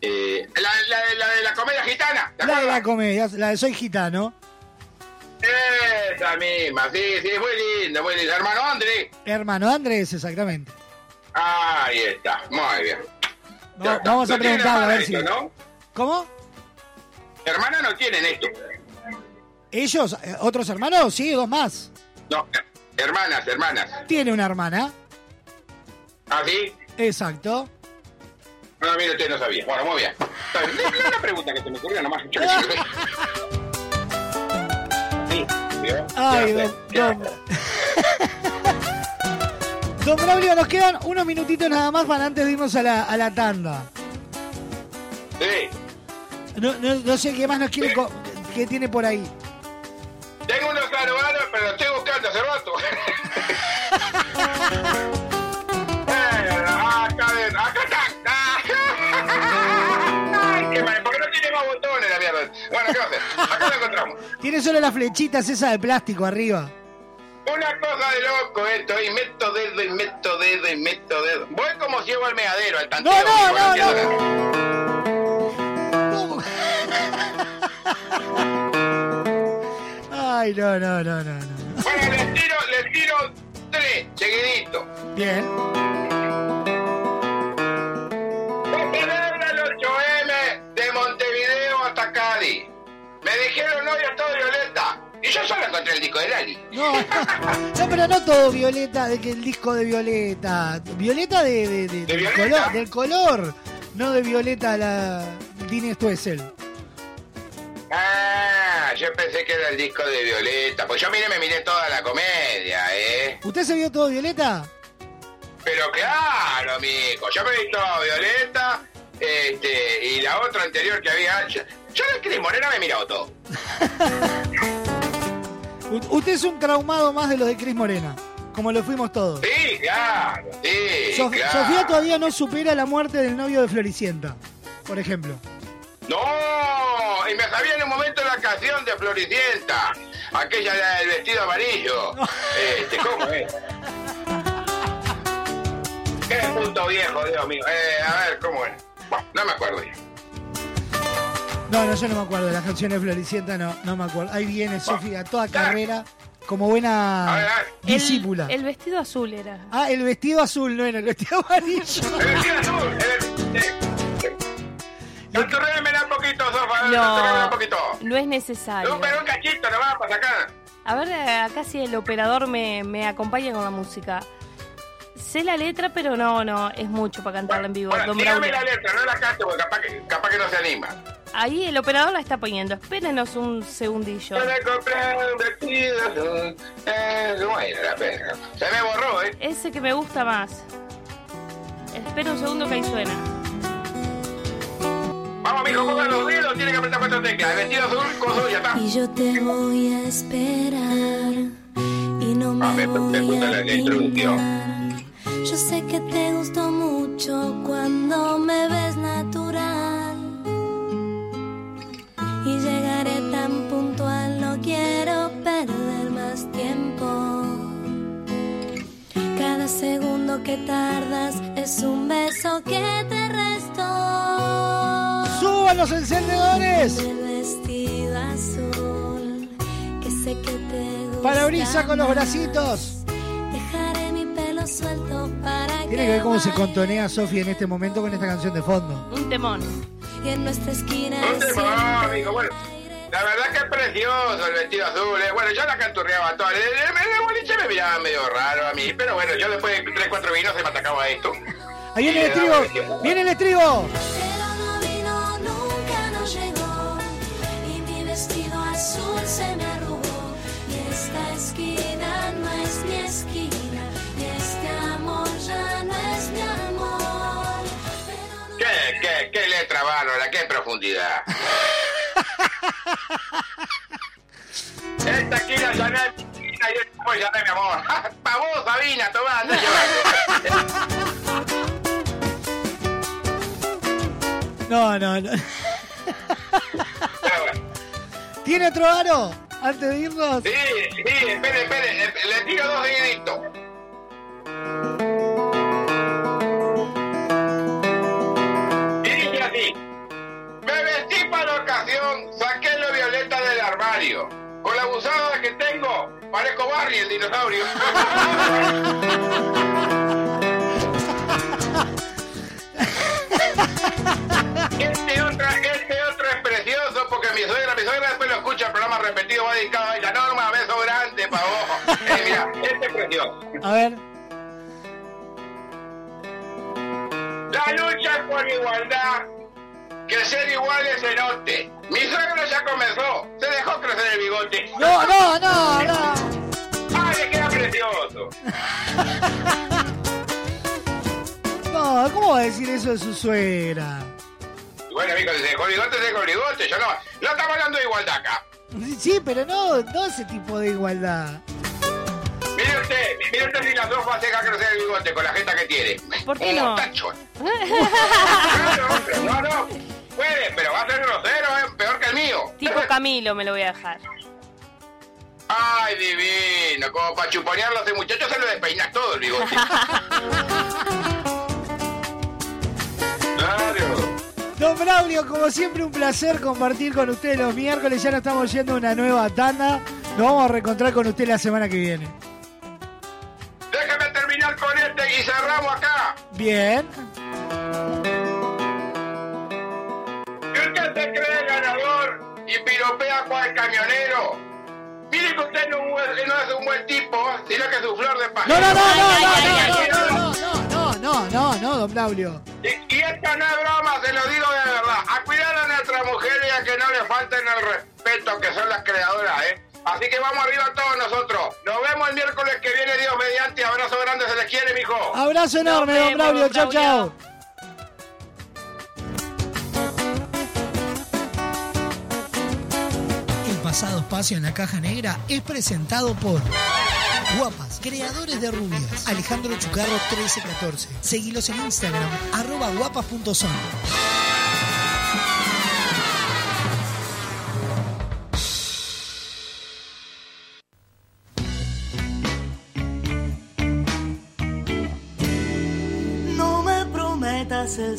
eh, la, la, de- la de la comedia gitana. ¿te La de la comedia, la de Soy Gitano. Esa misma, sí, sí, muy linda, muy linda. Hermano André. Hermano Andrés, exactamente. Ahí está, muy bien. Va- vamos a No preguntarle a ver si. ¿no? ¿Cómo? Hermanas no tienen esto. ¿Ellos? eh, ¿Otros hermanos? Sí, dos más. No, hermanas, hermanas. Tiene una hermana. ¿Ah, sí? Exacto. No, mira, usted no sabía. Bueno, muy bien. Es una pregunta que se me ocurrió nomás. Yo. Sí, ¿vio? Ay, don, don, Don Braulio, nos quedan unos minutitos nada más para antes de irnos a la, a la tanda. Sí. No, no, no sé qué más nos quiere, co- qué tiene por ahí. Tengo unos caruanos, pero los estoy buscando hace rato. Eh, acá, ven, acá está. Ay, qué mal, porque no tiene más botones la mierda. Bueno, ¿qué va a hacer? Acá lo encontramos. Tiene solo las flechitas esas de plástico arriba. Una cosa de loco esto, y meto dedo, y meto dedo, y meto dedo. Voy como ciego al meadero, al tanteo. No, no, no, entiendo Ay, no, no, no, no, no. Bueno, les tiro, les tiro tres, seguidito. Bien. Celebra el 8M de Montevideo hasta Cádiz. Me dijeron hoy está Violeta. Y yo solo encontré el disco de Lali. No, no, pero no todo Violeta, de que el disco de Violeta. Violeta de, de- de- del, Violeta? color, del color, no de Violeta la Dini Stuessel. Ah, yo pensé que era el disco de Violeta. Pues yo mire, me miré toda la comedia, ¿eh? ¿Usted se vio todo Violeta? Pero claro, amigo. Yo me vi todo Violeta. Este, y la otra anterior que había. Yo, yo la Cris Morena me he mirado todo. Usted es un traumado más de los de Cris Morena, como lo fuimos todos. Sí, claro, sí. Sof- claro. Sofía todavía no supera la muerte del novio de Floricienta, por ejemplo. ¡No! Y me sabía en un momento la canción de Floricienta. Aquella del vestido amarillo. Este, ¿cómo es? Qué punto viejo, Dios mío. Eh, a ver, ¿cómo es? Bueno, no me acuerdo ya. No, no, yo no me acuerdo de las canciones de Floricienta, no, no me acuerdo. Ahí viene Sofía, toda carrera, como buena discípula. El vestido azul era. Ah, el vestido azul, no era el vestido amarillo. El vestido azul. El... Un poquito, Sofa. No. Un poquito. No es necesario. No, pero un cachito nomás para sacar. A ver, acá si el operador me, me acompaña con la música. Sé la letra, pero no, no, es mucho para cantarla en vivo. Bueno, don dígame Braulio. la letra, no la cante porque capaz que, capaz que no se anima. Ahí el operador la está poniendo. Espérenos un segundillo. Le compré un vestido. Eh, la pena. Se me borró, ¿eh? Ese que me gusta más. Espera un segundo que ahí suena. Vamos, mijo, pongan los dedos, tiene que apretar cuatro teclas. El vestido azul, coso, ya está. Y yo te voy a esperar y no me Ah, me, voy a la introducción. Yo sé que te gustó mucho cuando me ves natural y llegaré tan puntual, no quiero perder más tiempo. Cada segundo que tardas es un beso que te te gusta. Parabrisa con los bracitos. Dejaré mi pelo suelto para Tiene que ver cómo se contonea Sofía en este momento con esta canción de fondo. Un temón. Y en nuestra esquina Un tema, amigo, bueno. La verdad que es precioso el vestido azul. eh. Bueno, yo la canturreaba toda. El, el, boliche me miraba medio raro a mí, pero bueno, yo después de 3, 4 vinos se me atacaba esto. Ahí viene el estribo. ¡Viene el estribo! Profundidad? Esta aquí la llané a mi esquina y esta pues llamé mi amor. Pa' vos, Sabina, tomá, anda llevando. No, no, no. ¿Tiene otro aro? Antes de irnos. Sí, sí, espere, espere, le, tiro dos. Y para la ocasión, saqué lo violeta del armario. Con la abusada que tengo, parezco Barney el dinosaurio. Este otro, este otro es precioso porque mi suegra, mi suegra después lo escucha el programa repetido, va dedicado a ella. Norma, beso grande para vos. Eh, mira, este es precioso. A ver. La lucha por igualdad. Que ser iguales se note. Mi suegro ya comenzó. Se dejó crecer el bigote. No, no, no, no. ¡Ay, le queda precioso! No, ¿cómo va a decir eso de su suegra? Bueno, amigo, se dejó el bigote, se dejó el bigote. Yo no, no estamos hablando de igualdad acá. Sí, pero no, no ese tipo de igualdad. Mire usted, mire usted si las dos va a dejar crecer el bigote con la jeta que tiene. ¿Por qué Un no? pero no, no. Puede, pero va a ser grosero, ¿eh? peor que el mío. Tipo Camilo me lo voy a dejar. Ay, divino. Como para chuponearlo a ese muchacho se lo despeinas todo el bigote. Claro. Don Braulio, como siempre, un placer compartir con usted los miércoles. Ya nos estamos yendo a una nueva tanda. Nos vamos a reencontrar con usted la semana que viene. Con este y cerramos acá. Bien. Si usted se cree ganador y piropea cual camionero, mire que usted no, es- no es un buen tipo, sino que es un flor de No, pajero. no, no, no, no, no, no, no, no, no, no, no, don Braulio. Y, y esto no es broma, se lo digo de verdad. A cuidar a nuestras mujeres y a que no le falten el respeto que son las creadoras, ¿eh? Así que vamos arriba todos nosotros. Nos vemos el miércoles que viene, Dios mediante. Abrazo grande, se les quiere, mijo. Abrazo enorme, don Braulio. Chao, chao. El pasado espacio en la caja negra es presentado por Guapas, creadores de rubias. Alejandro Chucarro 1314. Seguilos en Instagram, arroba guapas.son. el.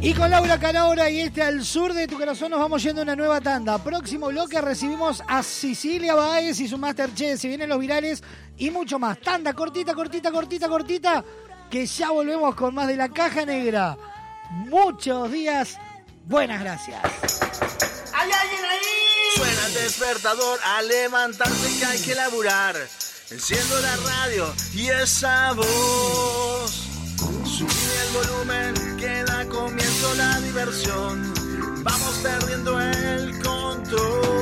Y con Laura Calahora y este al sur de tu corazón nos vamos yendo a una nueva tanda. Próximo bloque recibimos a Cecilia Baez y su Masterchef. Se vienen los virales y mucho más. Tanda cortita, cortita, cortita, cortita. Que ya volvemos con más de la caja negra. Muchos días. Buenas gracias. ¡Hay alguien ahí! Suena el despertador a levantarse que hay que laburar. Enciendo la radio y esa voz. Volumen, que da comienzo la diversión. Vamos perdiendo el control.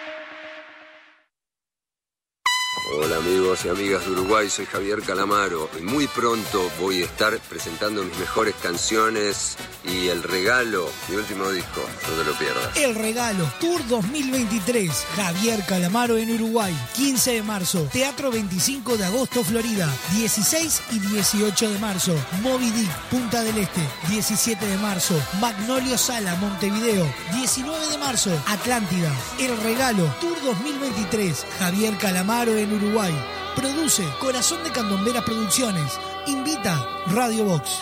Hola amigos y amigas de Uruguay, soy Javier Calamaro y muy pronto voy a estar presentando mis mejores canciones y el regalo, mi último disco, no te lo pierdas. El regalo Tour 2023, Javier Calamaro en Uruguay, 15 de marzo, Teatro 25 de agosto, Florida, 16 y 18 de marzo, Moby Dick, Punta del Este, 17 de marzo, Magnolio Sala, Montevideo, 19 de marzo, Atlántida. El regalo Tour 2023, Javier Calamaro en Uruguay. Produce Corazón de Candomberas Producciones. Invita Radio Box.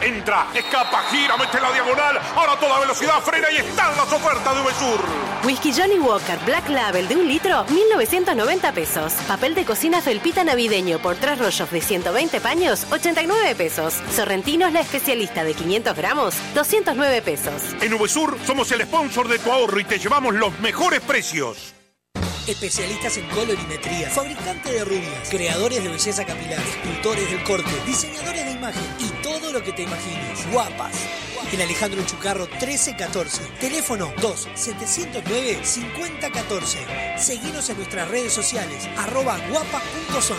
Entra, escapa, gira, mete la diagonal. Ahora a toda velocidad frena y están las ofertas de Uvesur. Whisky Johnny Walker Black Label de un litro, 1990 pesos. Papel de cocina felpita navideño por tres rollos de 120 paños, 89 pesos. Sorrentinos la especialista de 500 gramos, 209 pesos. En Uvesur somos el sponsor de tu ahorro y te llevamos los mejores precios. Especialistas en colorimetría, fabricante de rubias, creadores de belleza capilar, escultores del corte, diseñadores de imagen y todo lo que te imagines. Guapas. En Alejandro Chucarro 1314. Teléfono 2-709-5014. Seguinos en nuestras redes sociales, arroba guapas.son.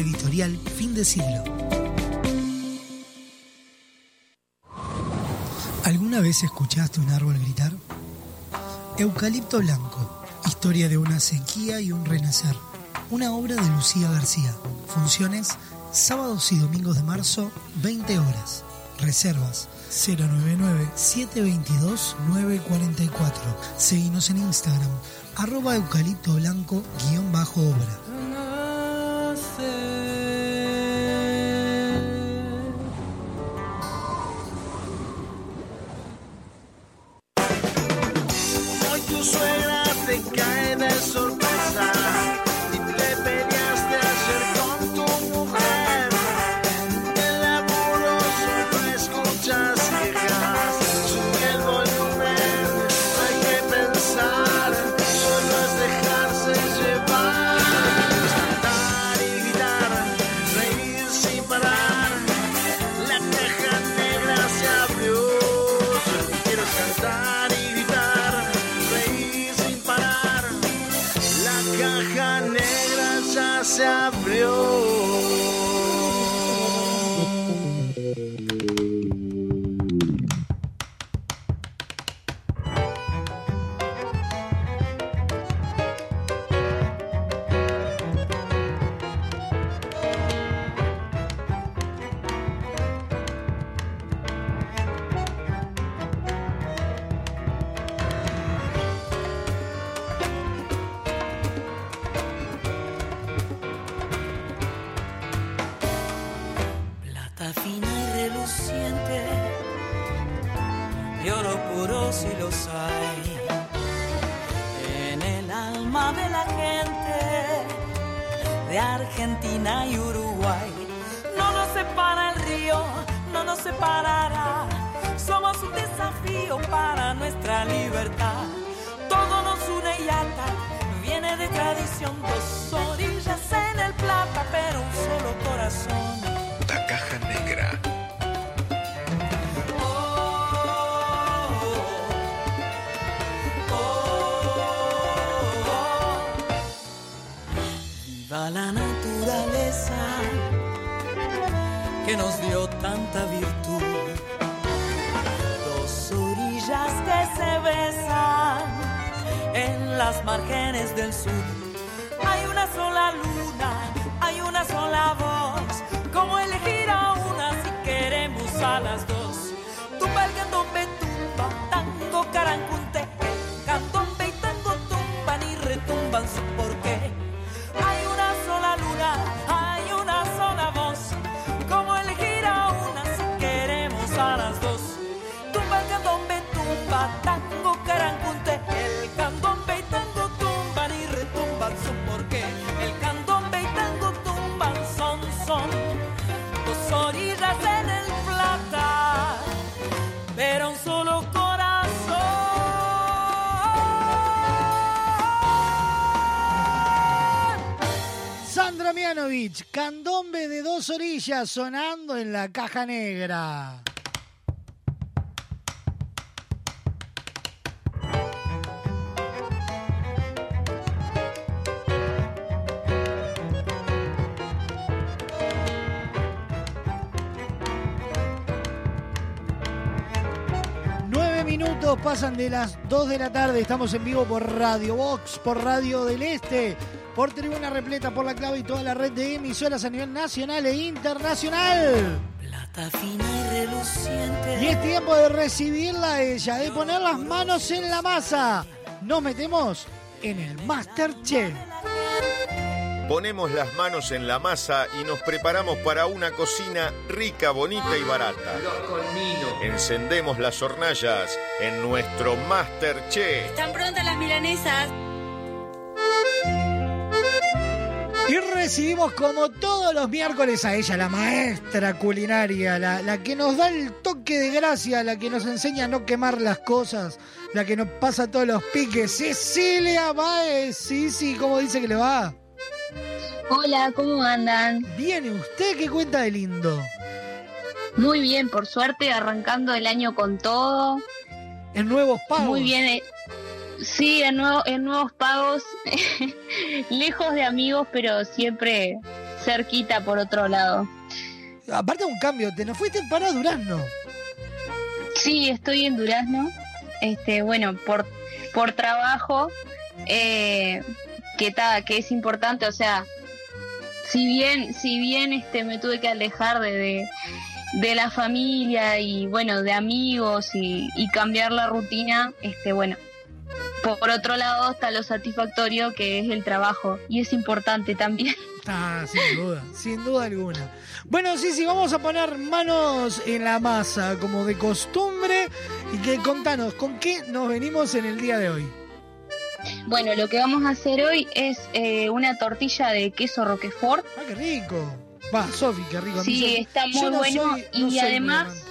Editorial Fin de Siglo. ¿Alguna vez escuchaste un árbol gritar? Eucalipto Blanco, historia de una sequía y un renacer. Una obra de Lucía García. Funciones sábados y domingos de marzo, 20 horas. Reservas 099-722-944. Seguimos en Instagram, arroba eucalipto blanco orillas sonando en la caja negra. Nueve minutos pasan de las 2 de la tarde. Estamos en vivo por Radio Box, por Radio del Este, por Tribuna Repleta, por la clave y toda la red de emisoras a nivel nacional e internacional. Plata fina y reluciente. Y es tiempo de recibirla a ella, de poner las manos en la masa. Nos metemos en el Masterchef. Ponemos las manos en la masa y nos preparamos para una cocina rica, bonita y barata. Encendemos las hornallas en nuestro Masterchef. Están prontas las milanesas. Recibimos como todos los miércoles a ella, la maestra culinaria, la, la que nos da el toque de gracia, la que nos enseña a no quemar las cosas, la que nos pasa todos los piques. Cecilia Baez, sí, sí, ¿cómo dice que le va? Hola, ¿cómo andan? Bien, ¿y usted qué cuenta de lindo? Muy bien, por suerte, arrancando el año con todo. En nuevos pagos. Muy bien. Sí, en, nuevo- en nuevos pagos, lejos de amigos, pero siempre cerquita por otro lado. Aparte de un cambio, te nos fuiste para Durazno. Sí, estoy en Durazno. Este, bueno, por, por trabajo, eh, que, ta- que es importante, o sea, si bien, si bien este, me tuve que alejar de, de, de la familia y bueno, de amigos y, y cambiar la rutina, este, bueno, por otro lado está lo satisfactorio que es el trabajo y es importante también. Ah, sin duda, sin duda alguna. Bueno, sí, sí, vamos a poner manos en la masa, como de costumbre. Y que contanos, ¿con qué nos venimos en el día de hoy? Bueno, lo que vamos a hacer hoy es eh, una tortilla de queso roquefort. ¡Ah, qué rico! Va, Sofi, qué rico. Sí, yo- está muy no bueno soy- no y además,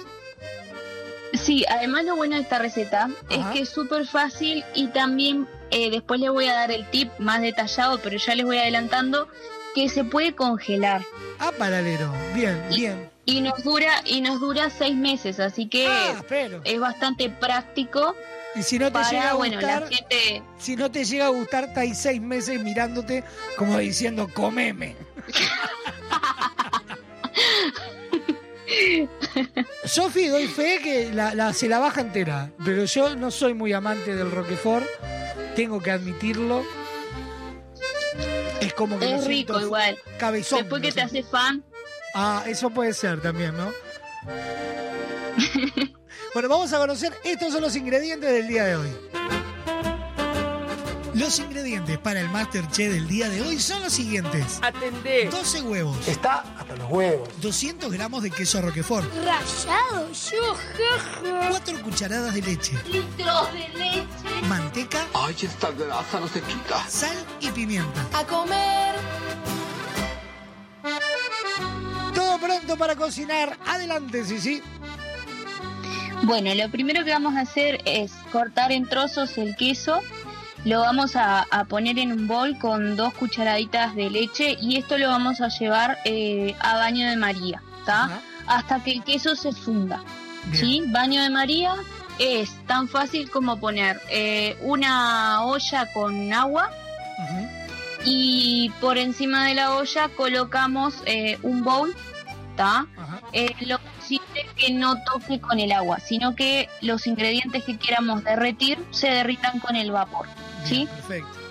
sí, además lo bueno de esta receta es que es súper fácil y también eh, después les voy a dar el tip más detallado, pero ya les voy adelantando que se puede congelar Ah, paralelo. Bien, bien. y nos dura y nos dura seis meses, así que es bastante práctico. Y si no te para, llega a bueno, gustar, gente si no te llega a gustar, estáis seis meses mirándote como diciendo, comeme. Sofi, doy fe que la, la- se la baja entera, pero yo no soy muy amante del Roquefort, tengo que admitirlo. Es como que es rico igual. cabezón. Después que te siento. hace fan, Ah, eso puede ser también, ¿no? bueno, vamos a conocer, estos son los ingredientes del día de hoy. Los ingredientes para el Masterchef del día de hoy son los siguientes. Atendé. 12 huevos. Está hasta los huevos. 200 gramos de queso roquefort. Rayado, yo, jeje. 4 cucharadas de leche. Litros de leche. Manteca. Ay, esta grasa no se quita. Sal y pimienta. A comer. Todo pronto para cocinar. Adelante, sí. Bueno, lo primero que vamos a hacer es cortar en trozos el queso. Lo vamos a, a poner en un bol con dos cucharaditas de leche y esto lo vamos a llevar eh, a baño de María, ¿está? Hasta que el queso se funda. ¿Sí? Baño de María es tan fácil como poner eh, una olla con agua y por encima de la olla colocamos eh, un bowl, ¿está? Eh, lo es que no toque con el agua, sino que los ingredientes que queramos derretir se derritan con el vapor, ¿sí? Perfecto.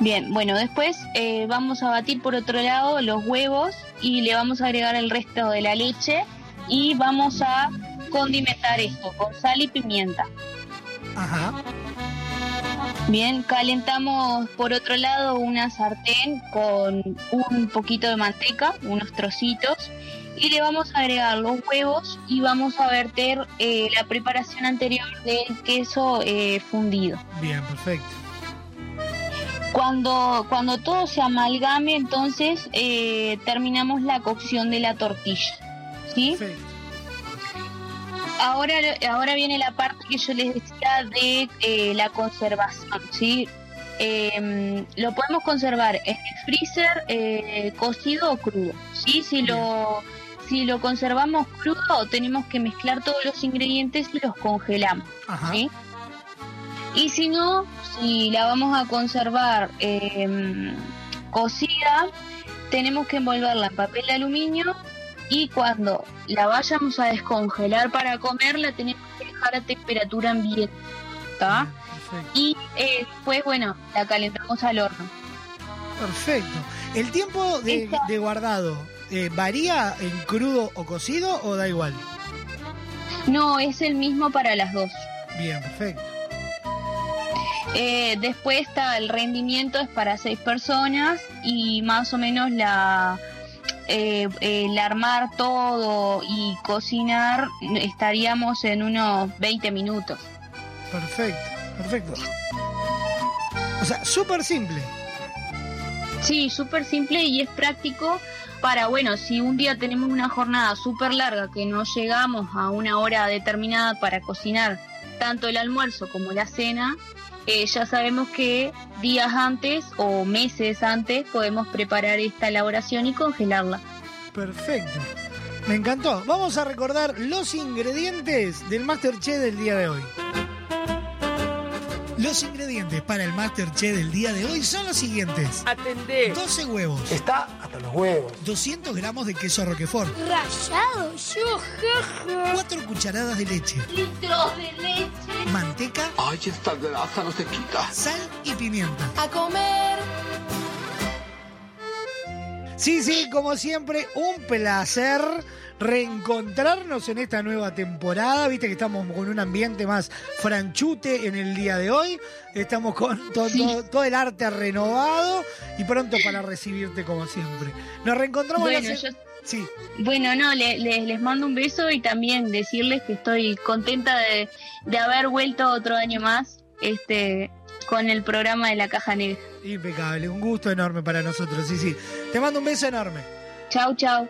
Bien, bueno, después eh, vamos a batir por otro lado los huevos y le vamos a agregar el resto de la leche y vamos a condimentar esto con sal y pimienta. Ajá. Bien, calentamos por otro lado una sartén con un poquito de manteca, unos trocitos, y le vamos a agregar los huevos y vamos a verter eh, la preparación anterior del queso eh, fundido. Bien, perfecto. Cuando, cuando todo se amalgame, entonces eh, terminamos la cocción de la tortilla. ¿Sí? Ahora, ahora viene la parte que yo les decía de eh, la conservación. ¿sí? Eh, lo podemos conservar en el freezer eh, cocido o crudo. ¿sí? Si, lo, si lo conservamos crudo, tenemos que mezclar todos los ingredientes y los congelamos. ¿sí? Y si no, si la vamos a conservar eh, cocida, tenemos que envolverla en papel de aluminio y cuando la vayamos a descongelar para comer, la tenemos que dejar a temperatura ambiente. ¿tá? Y eh, después, bueno, la calentamos al horno. Perfecto. ¿El tiempo de, de guardado eh, varía en crudo o cocido o da igual? No, es el mismo para las dos. Bien, perfecto. Eh, después está el rendimiento, es para seis personas y más o menos la eh, el armar todo y cocinar estaríamos en unos 20 minutos. Perfecto, perfecto. O sea, súper simple. Sí, súper simple y es práctico para, bueno, si un día tenemos una jornada súper larga que no llegamos a una hora determinada para cocinar tanto el almuerzo como la cena, eh, ya sabemos que días antes o meses antes podemos preparar esta elaboración y congelarla. Perfecto. Me encantó. Vamos a recordar los ingredientes del Masterchef del día de hoy. Los ingredientes para el Masterchef del día de hoy son los siguientes. Atendé. 12 huevos. Está hasta los huevos. 200 gramos de queso roquefort. Rayado, yo, jeje. 4 cucharadas de leche. Litros de leche. Manteca. Ay, esta grasa no se quita. Sal y pimienta. A comer. Sí, sí, como siempre, un placer reencontrarnos en esta nueva temporada. Viste que estamos con un ambiente más franchute en el día de hoy. Estamos con to- to- todo, el arte renovado y pronto para recibirte como siempre. Nos reencontramos Bueno, la se- yo- Sí. Bueno, no, le- le- les mando un beso y también decirles que estoy contenta de, de haber vuelto otro año más este con el programa de la Caja Negra. Impecable, un gusto enorme para nosotros, sí, sí. Te mando un beso enorme. Chau, chau.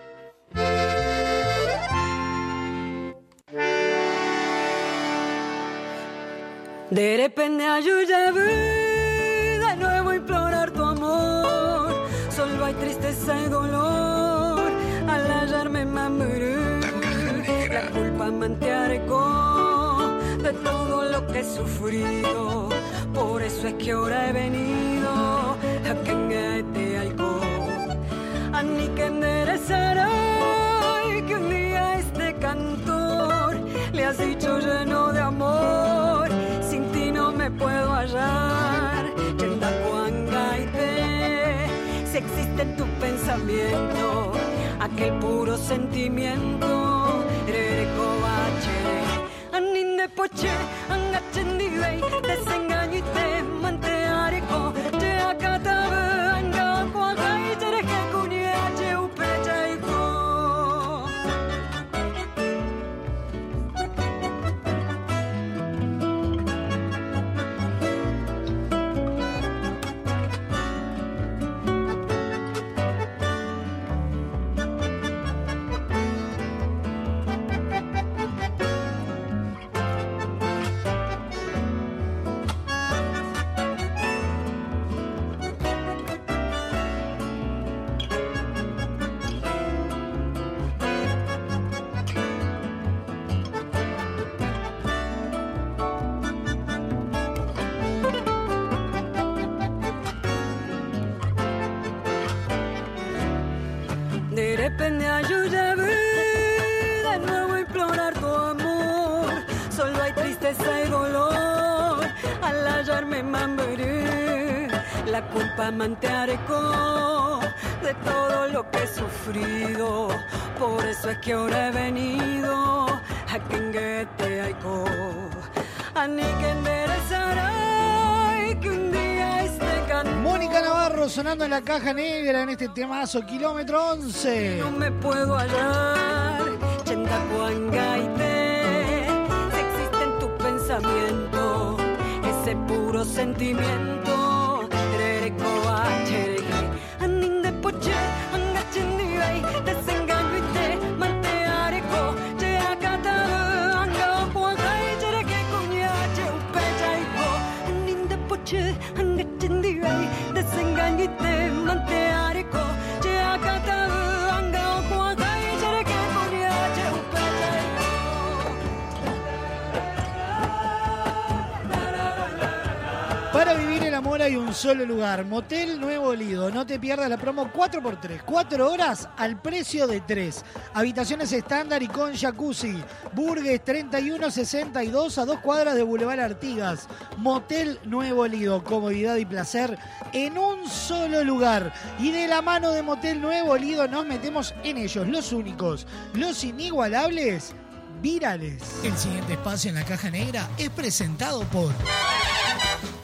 De repente yo llevé de nuevo implorar tu amor. Solo hay tristeza y dolor al hallarme mamurú. La culpa me entercó de todo lo que he sufrido. Por eso es que ahora he venido a que alcohol. A ni que enderezará que un día este cantor le has dicho lleno de amor. Puedo hallar. Yenda si existe en tu pensamiento aquel puro sentimiento. Rereko bachere, aninde poche, angachendibei, desengaño y te mantea Leeré culpa manteareco de todo lo que he sufrido. Por eso es que ahora he venido a Kenguete Aiko. A que un día cantando. Mónica Navarro sonando en la caja negra en este temazo, kilómetro 11. No me puedo hallar, Chendacuangaite. Si existe en tu pensamiento ese puro sentimiento, amor hay un solo lugar, Motel Nuevo Lido. No te pierdas la promo 4x3, 4 horas al precio de 3. Habitaciones estándar y con jacuzzi. Burgues 3162 a dos cuadras de Boulevard Artigas. Motel Nuevo Lido, comodidad y placer en un solo lugar. Y de la mano de Motel Nuevo Lido nos metemos en ellos, los únicos, los inigualables, virales. El siguiente espacio en la caja negra es presentado por...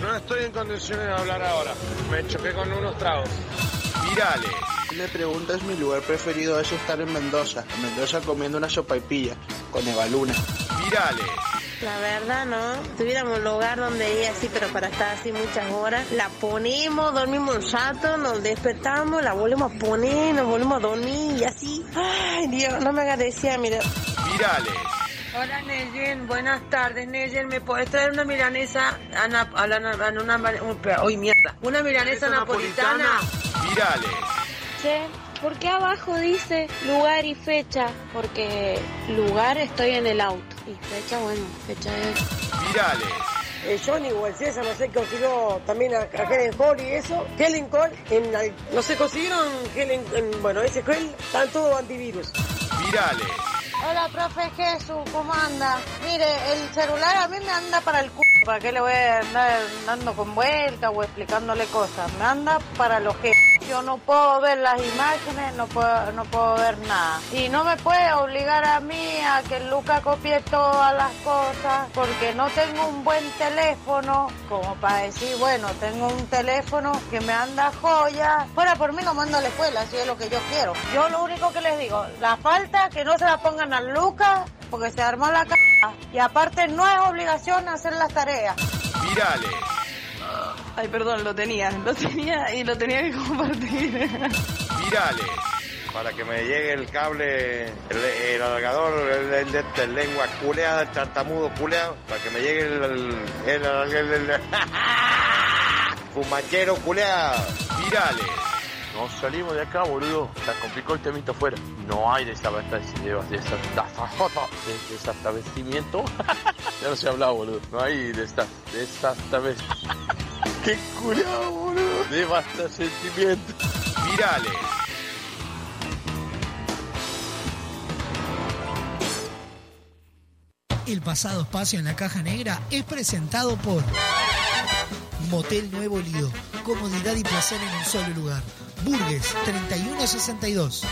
No estoy en condiciones de hablar ahora. Me choqué con unos tragos. Virales. Me preguntas mi lugar preferido es estar en Mendoza. En Mendoza comiendo una sopa y pilla con Evaluna. Virales. La verdad, ¿no? Tuviéramos un lugar donde ir así, pero para estar así muchas horas, la ponemos, dormimos un rato, nos despertamos, la volvemos a poner, nos volvemos a dormir y así. Ay, Dios, no me hagas decir, mira. Virales. Hola Neyen, buenas tardes Neyen, ¿me puedes traer una milanesa a, na- a la- a una, uy, mierda, una milanesa napolitana? Virales. Che, ¿por qué abajo dice lugar y fecha? Porque lugar estoy en el auto y fecha, bueno, fecha es... Virales. Eh, Johnny o el César, no sé, consiguió también a, a Helen Hall y eso. Helen Hall, en, al- no sé, consiguieron Helen, en- bueno, ese Hell, están todos antivirus. Virales. Hola, profe Jesús, ¿cómo anda? Mire, el celular a mí me anda para el c... ¿Para qué le voy a andar dando con vuelta o explicándole cosas? Me anda para lo que... Yo no puedo ver las imágenes, no puedo, no puedo ver nada. Y no me puede obligar a mí a que Luca copie todas las cosas, porque no tengo un buen teléfono, como para decir, bueno, tengo un teléfono que me anda joya. Fuera por mí lo mando a la escuela, si es lo que yo quiero. Yo lo único que les digo, la falta que no se la pongan a Luca, porque se armó la c... Y aparte no es obligación hacer las tareas. Virales. Ay, perdón, lo tenía, lo tenía y lo tenía que compartir. Virales. Para que me llegue el cable, el, el alargador, el, el esta lengua culeada, el tartamudo culeado, para que me llegue el... el, el, el- el- el- fumachero culeado. Virales. No salimos de acá, boludo. Se complicó el temito afuera. No hay desabastecimiento. Ya no se ha hablado, boludo. No hay desa- desabastecimiento. Qué culiado, boludo. Desabastecimiento. Virales. El pasado espacio en la caja negra es presentado por Motel Nuevo Lido. Comodidad y placer en un solo lugar. Burgues 3162.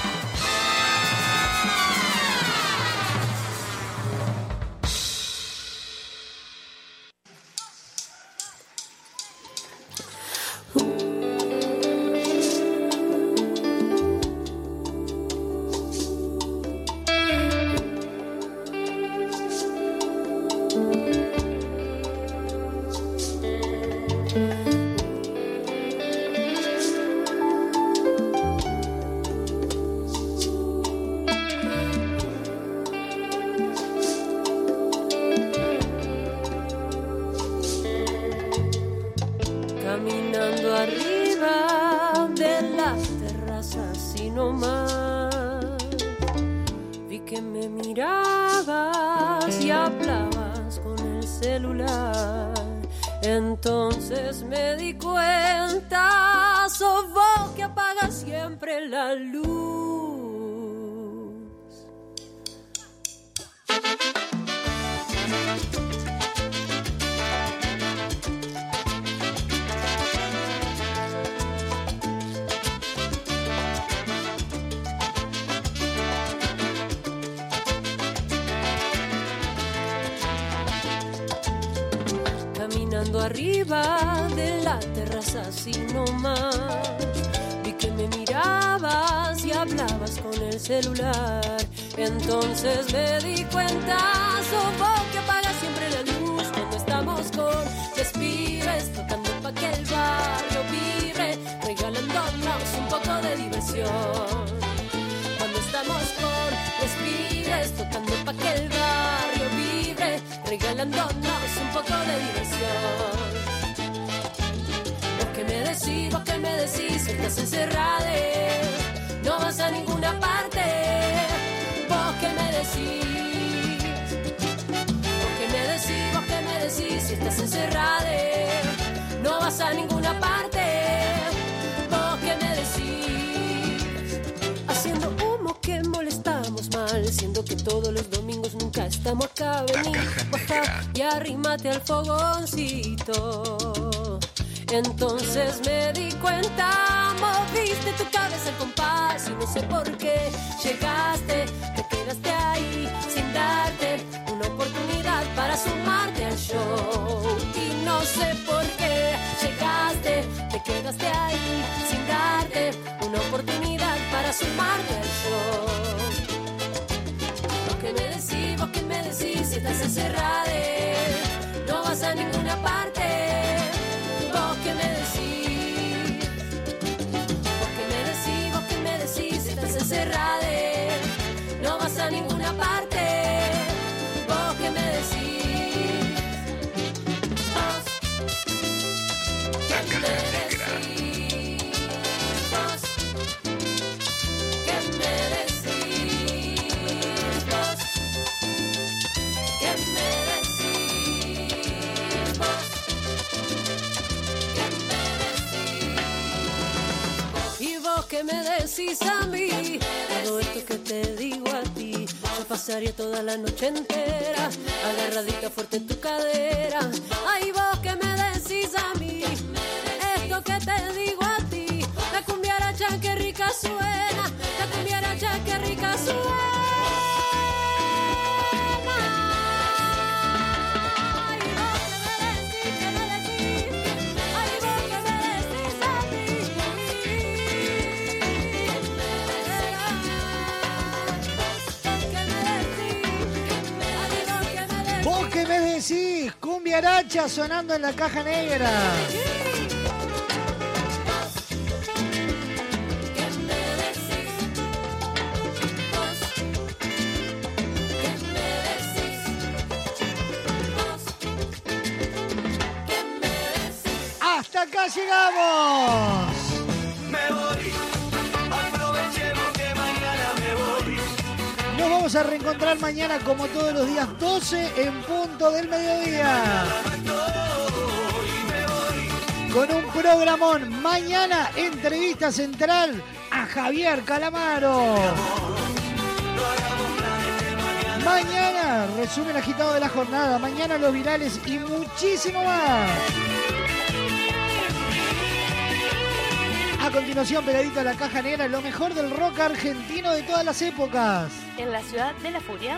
Vi que me mirabas y hablabas con el celular. Entonces me di cuenta, vos que apaga siempre la luz cuando estamos con despibes, tocando pa' que el barrio vibre, regalándonos un poco de diversión. Cuando estamos con despibes, tocando pa' que el barrio vibre, regalándonos un poco de diversión. Decís, vos que me decís, si estás encerrada, no vas a ninguna parte. Vos que me decís, vos que me decís, vos que me decís, si estás encerrada, no vas a ninguna parte. Vos que me decís, haciendo humo que molestamos mal, siendo que todos los domingos nunca estamos acá. Vení, baja y arrímate al fogoncito. Entonces me di cuenta, moviste tu cabeza al compás y no sé por qué llegaste, te quedaste ahí sin darte una oportunidad para sumarte al show. Y no sé por qué llegaste, te quedaste ahí sin darte una oportunidad para sumarte al show. Vos que me decís, vos que me decís, si estás encerrada, no vas a ninguna parte. Ninguna parte. Vos que me decís, vos La caja negra. vos que me decís, vos que me decís, vos que me decís, y vos que me decís a mí, todo esto que te digo a ti, yo pasaría toda la noche entera, agarradita fuerte en tu cadera, ay vos que me decís a mí, esto que te digo a ti, la cumbiaracha que rica suena, la cumbiaracha que rica suena. Decís, cumbia aracha sonando en la caja negra. Hasta acá llegamos. Nos vamos a reencontrar mañana como todos los días 12 en punto del mediodía. Con un programón. Mañana entrevista central a Javier Calamaro. Mañana resumen agitado de la jornada. Mañana los virales y muchísimo más. A continuación, pegadito a la caja negra, lo mejor del rock argentino de todas las épocas. En la ciudad de la furia.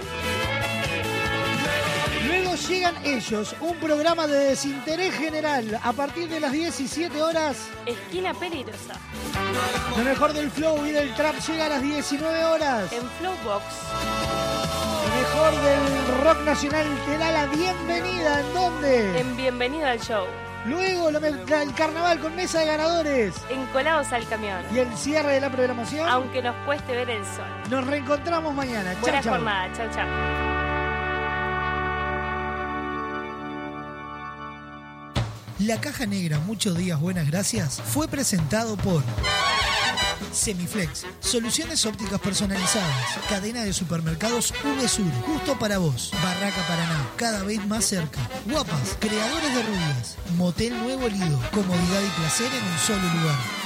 Luego llegan ellos, un programa de desinterés general a partir de las 17 horas. Esquina peligrosa. Lo mejor del flow y del trap llega a las 19 horas. En Flowbox. Lo mejor del rock nacional te da la bienvenida. ¿En dónde? En Bienvenida al Show. Luego la- el carnaval con mesa de ganadores. Encolados al camión. Y el cierre de la programación. Aunque nos cueste ver el sol. Nos reencontramos mañana. Chau, Buena chau. jornada. Chau, chau. La Caja Negra, muchos días, buenas gracias, fue presentado por Semiflex, soluciones ópticas personalizadas, cadena de supermercados VSUR, justo para vos, Barraca Paraná, cada vez más cerca, Guapas, creadores de rubias, Motel Nuevo Lido, comodidad y placer en un solo lugar.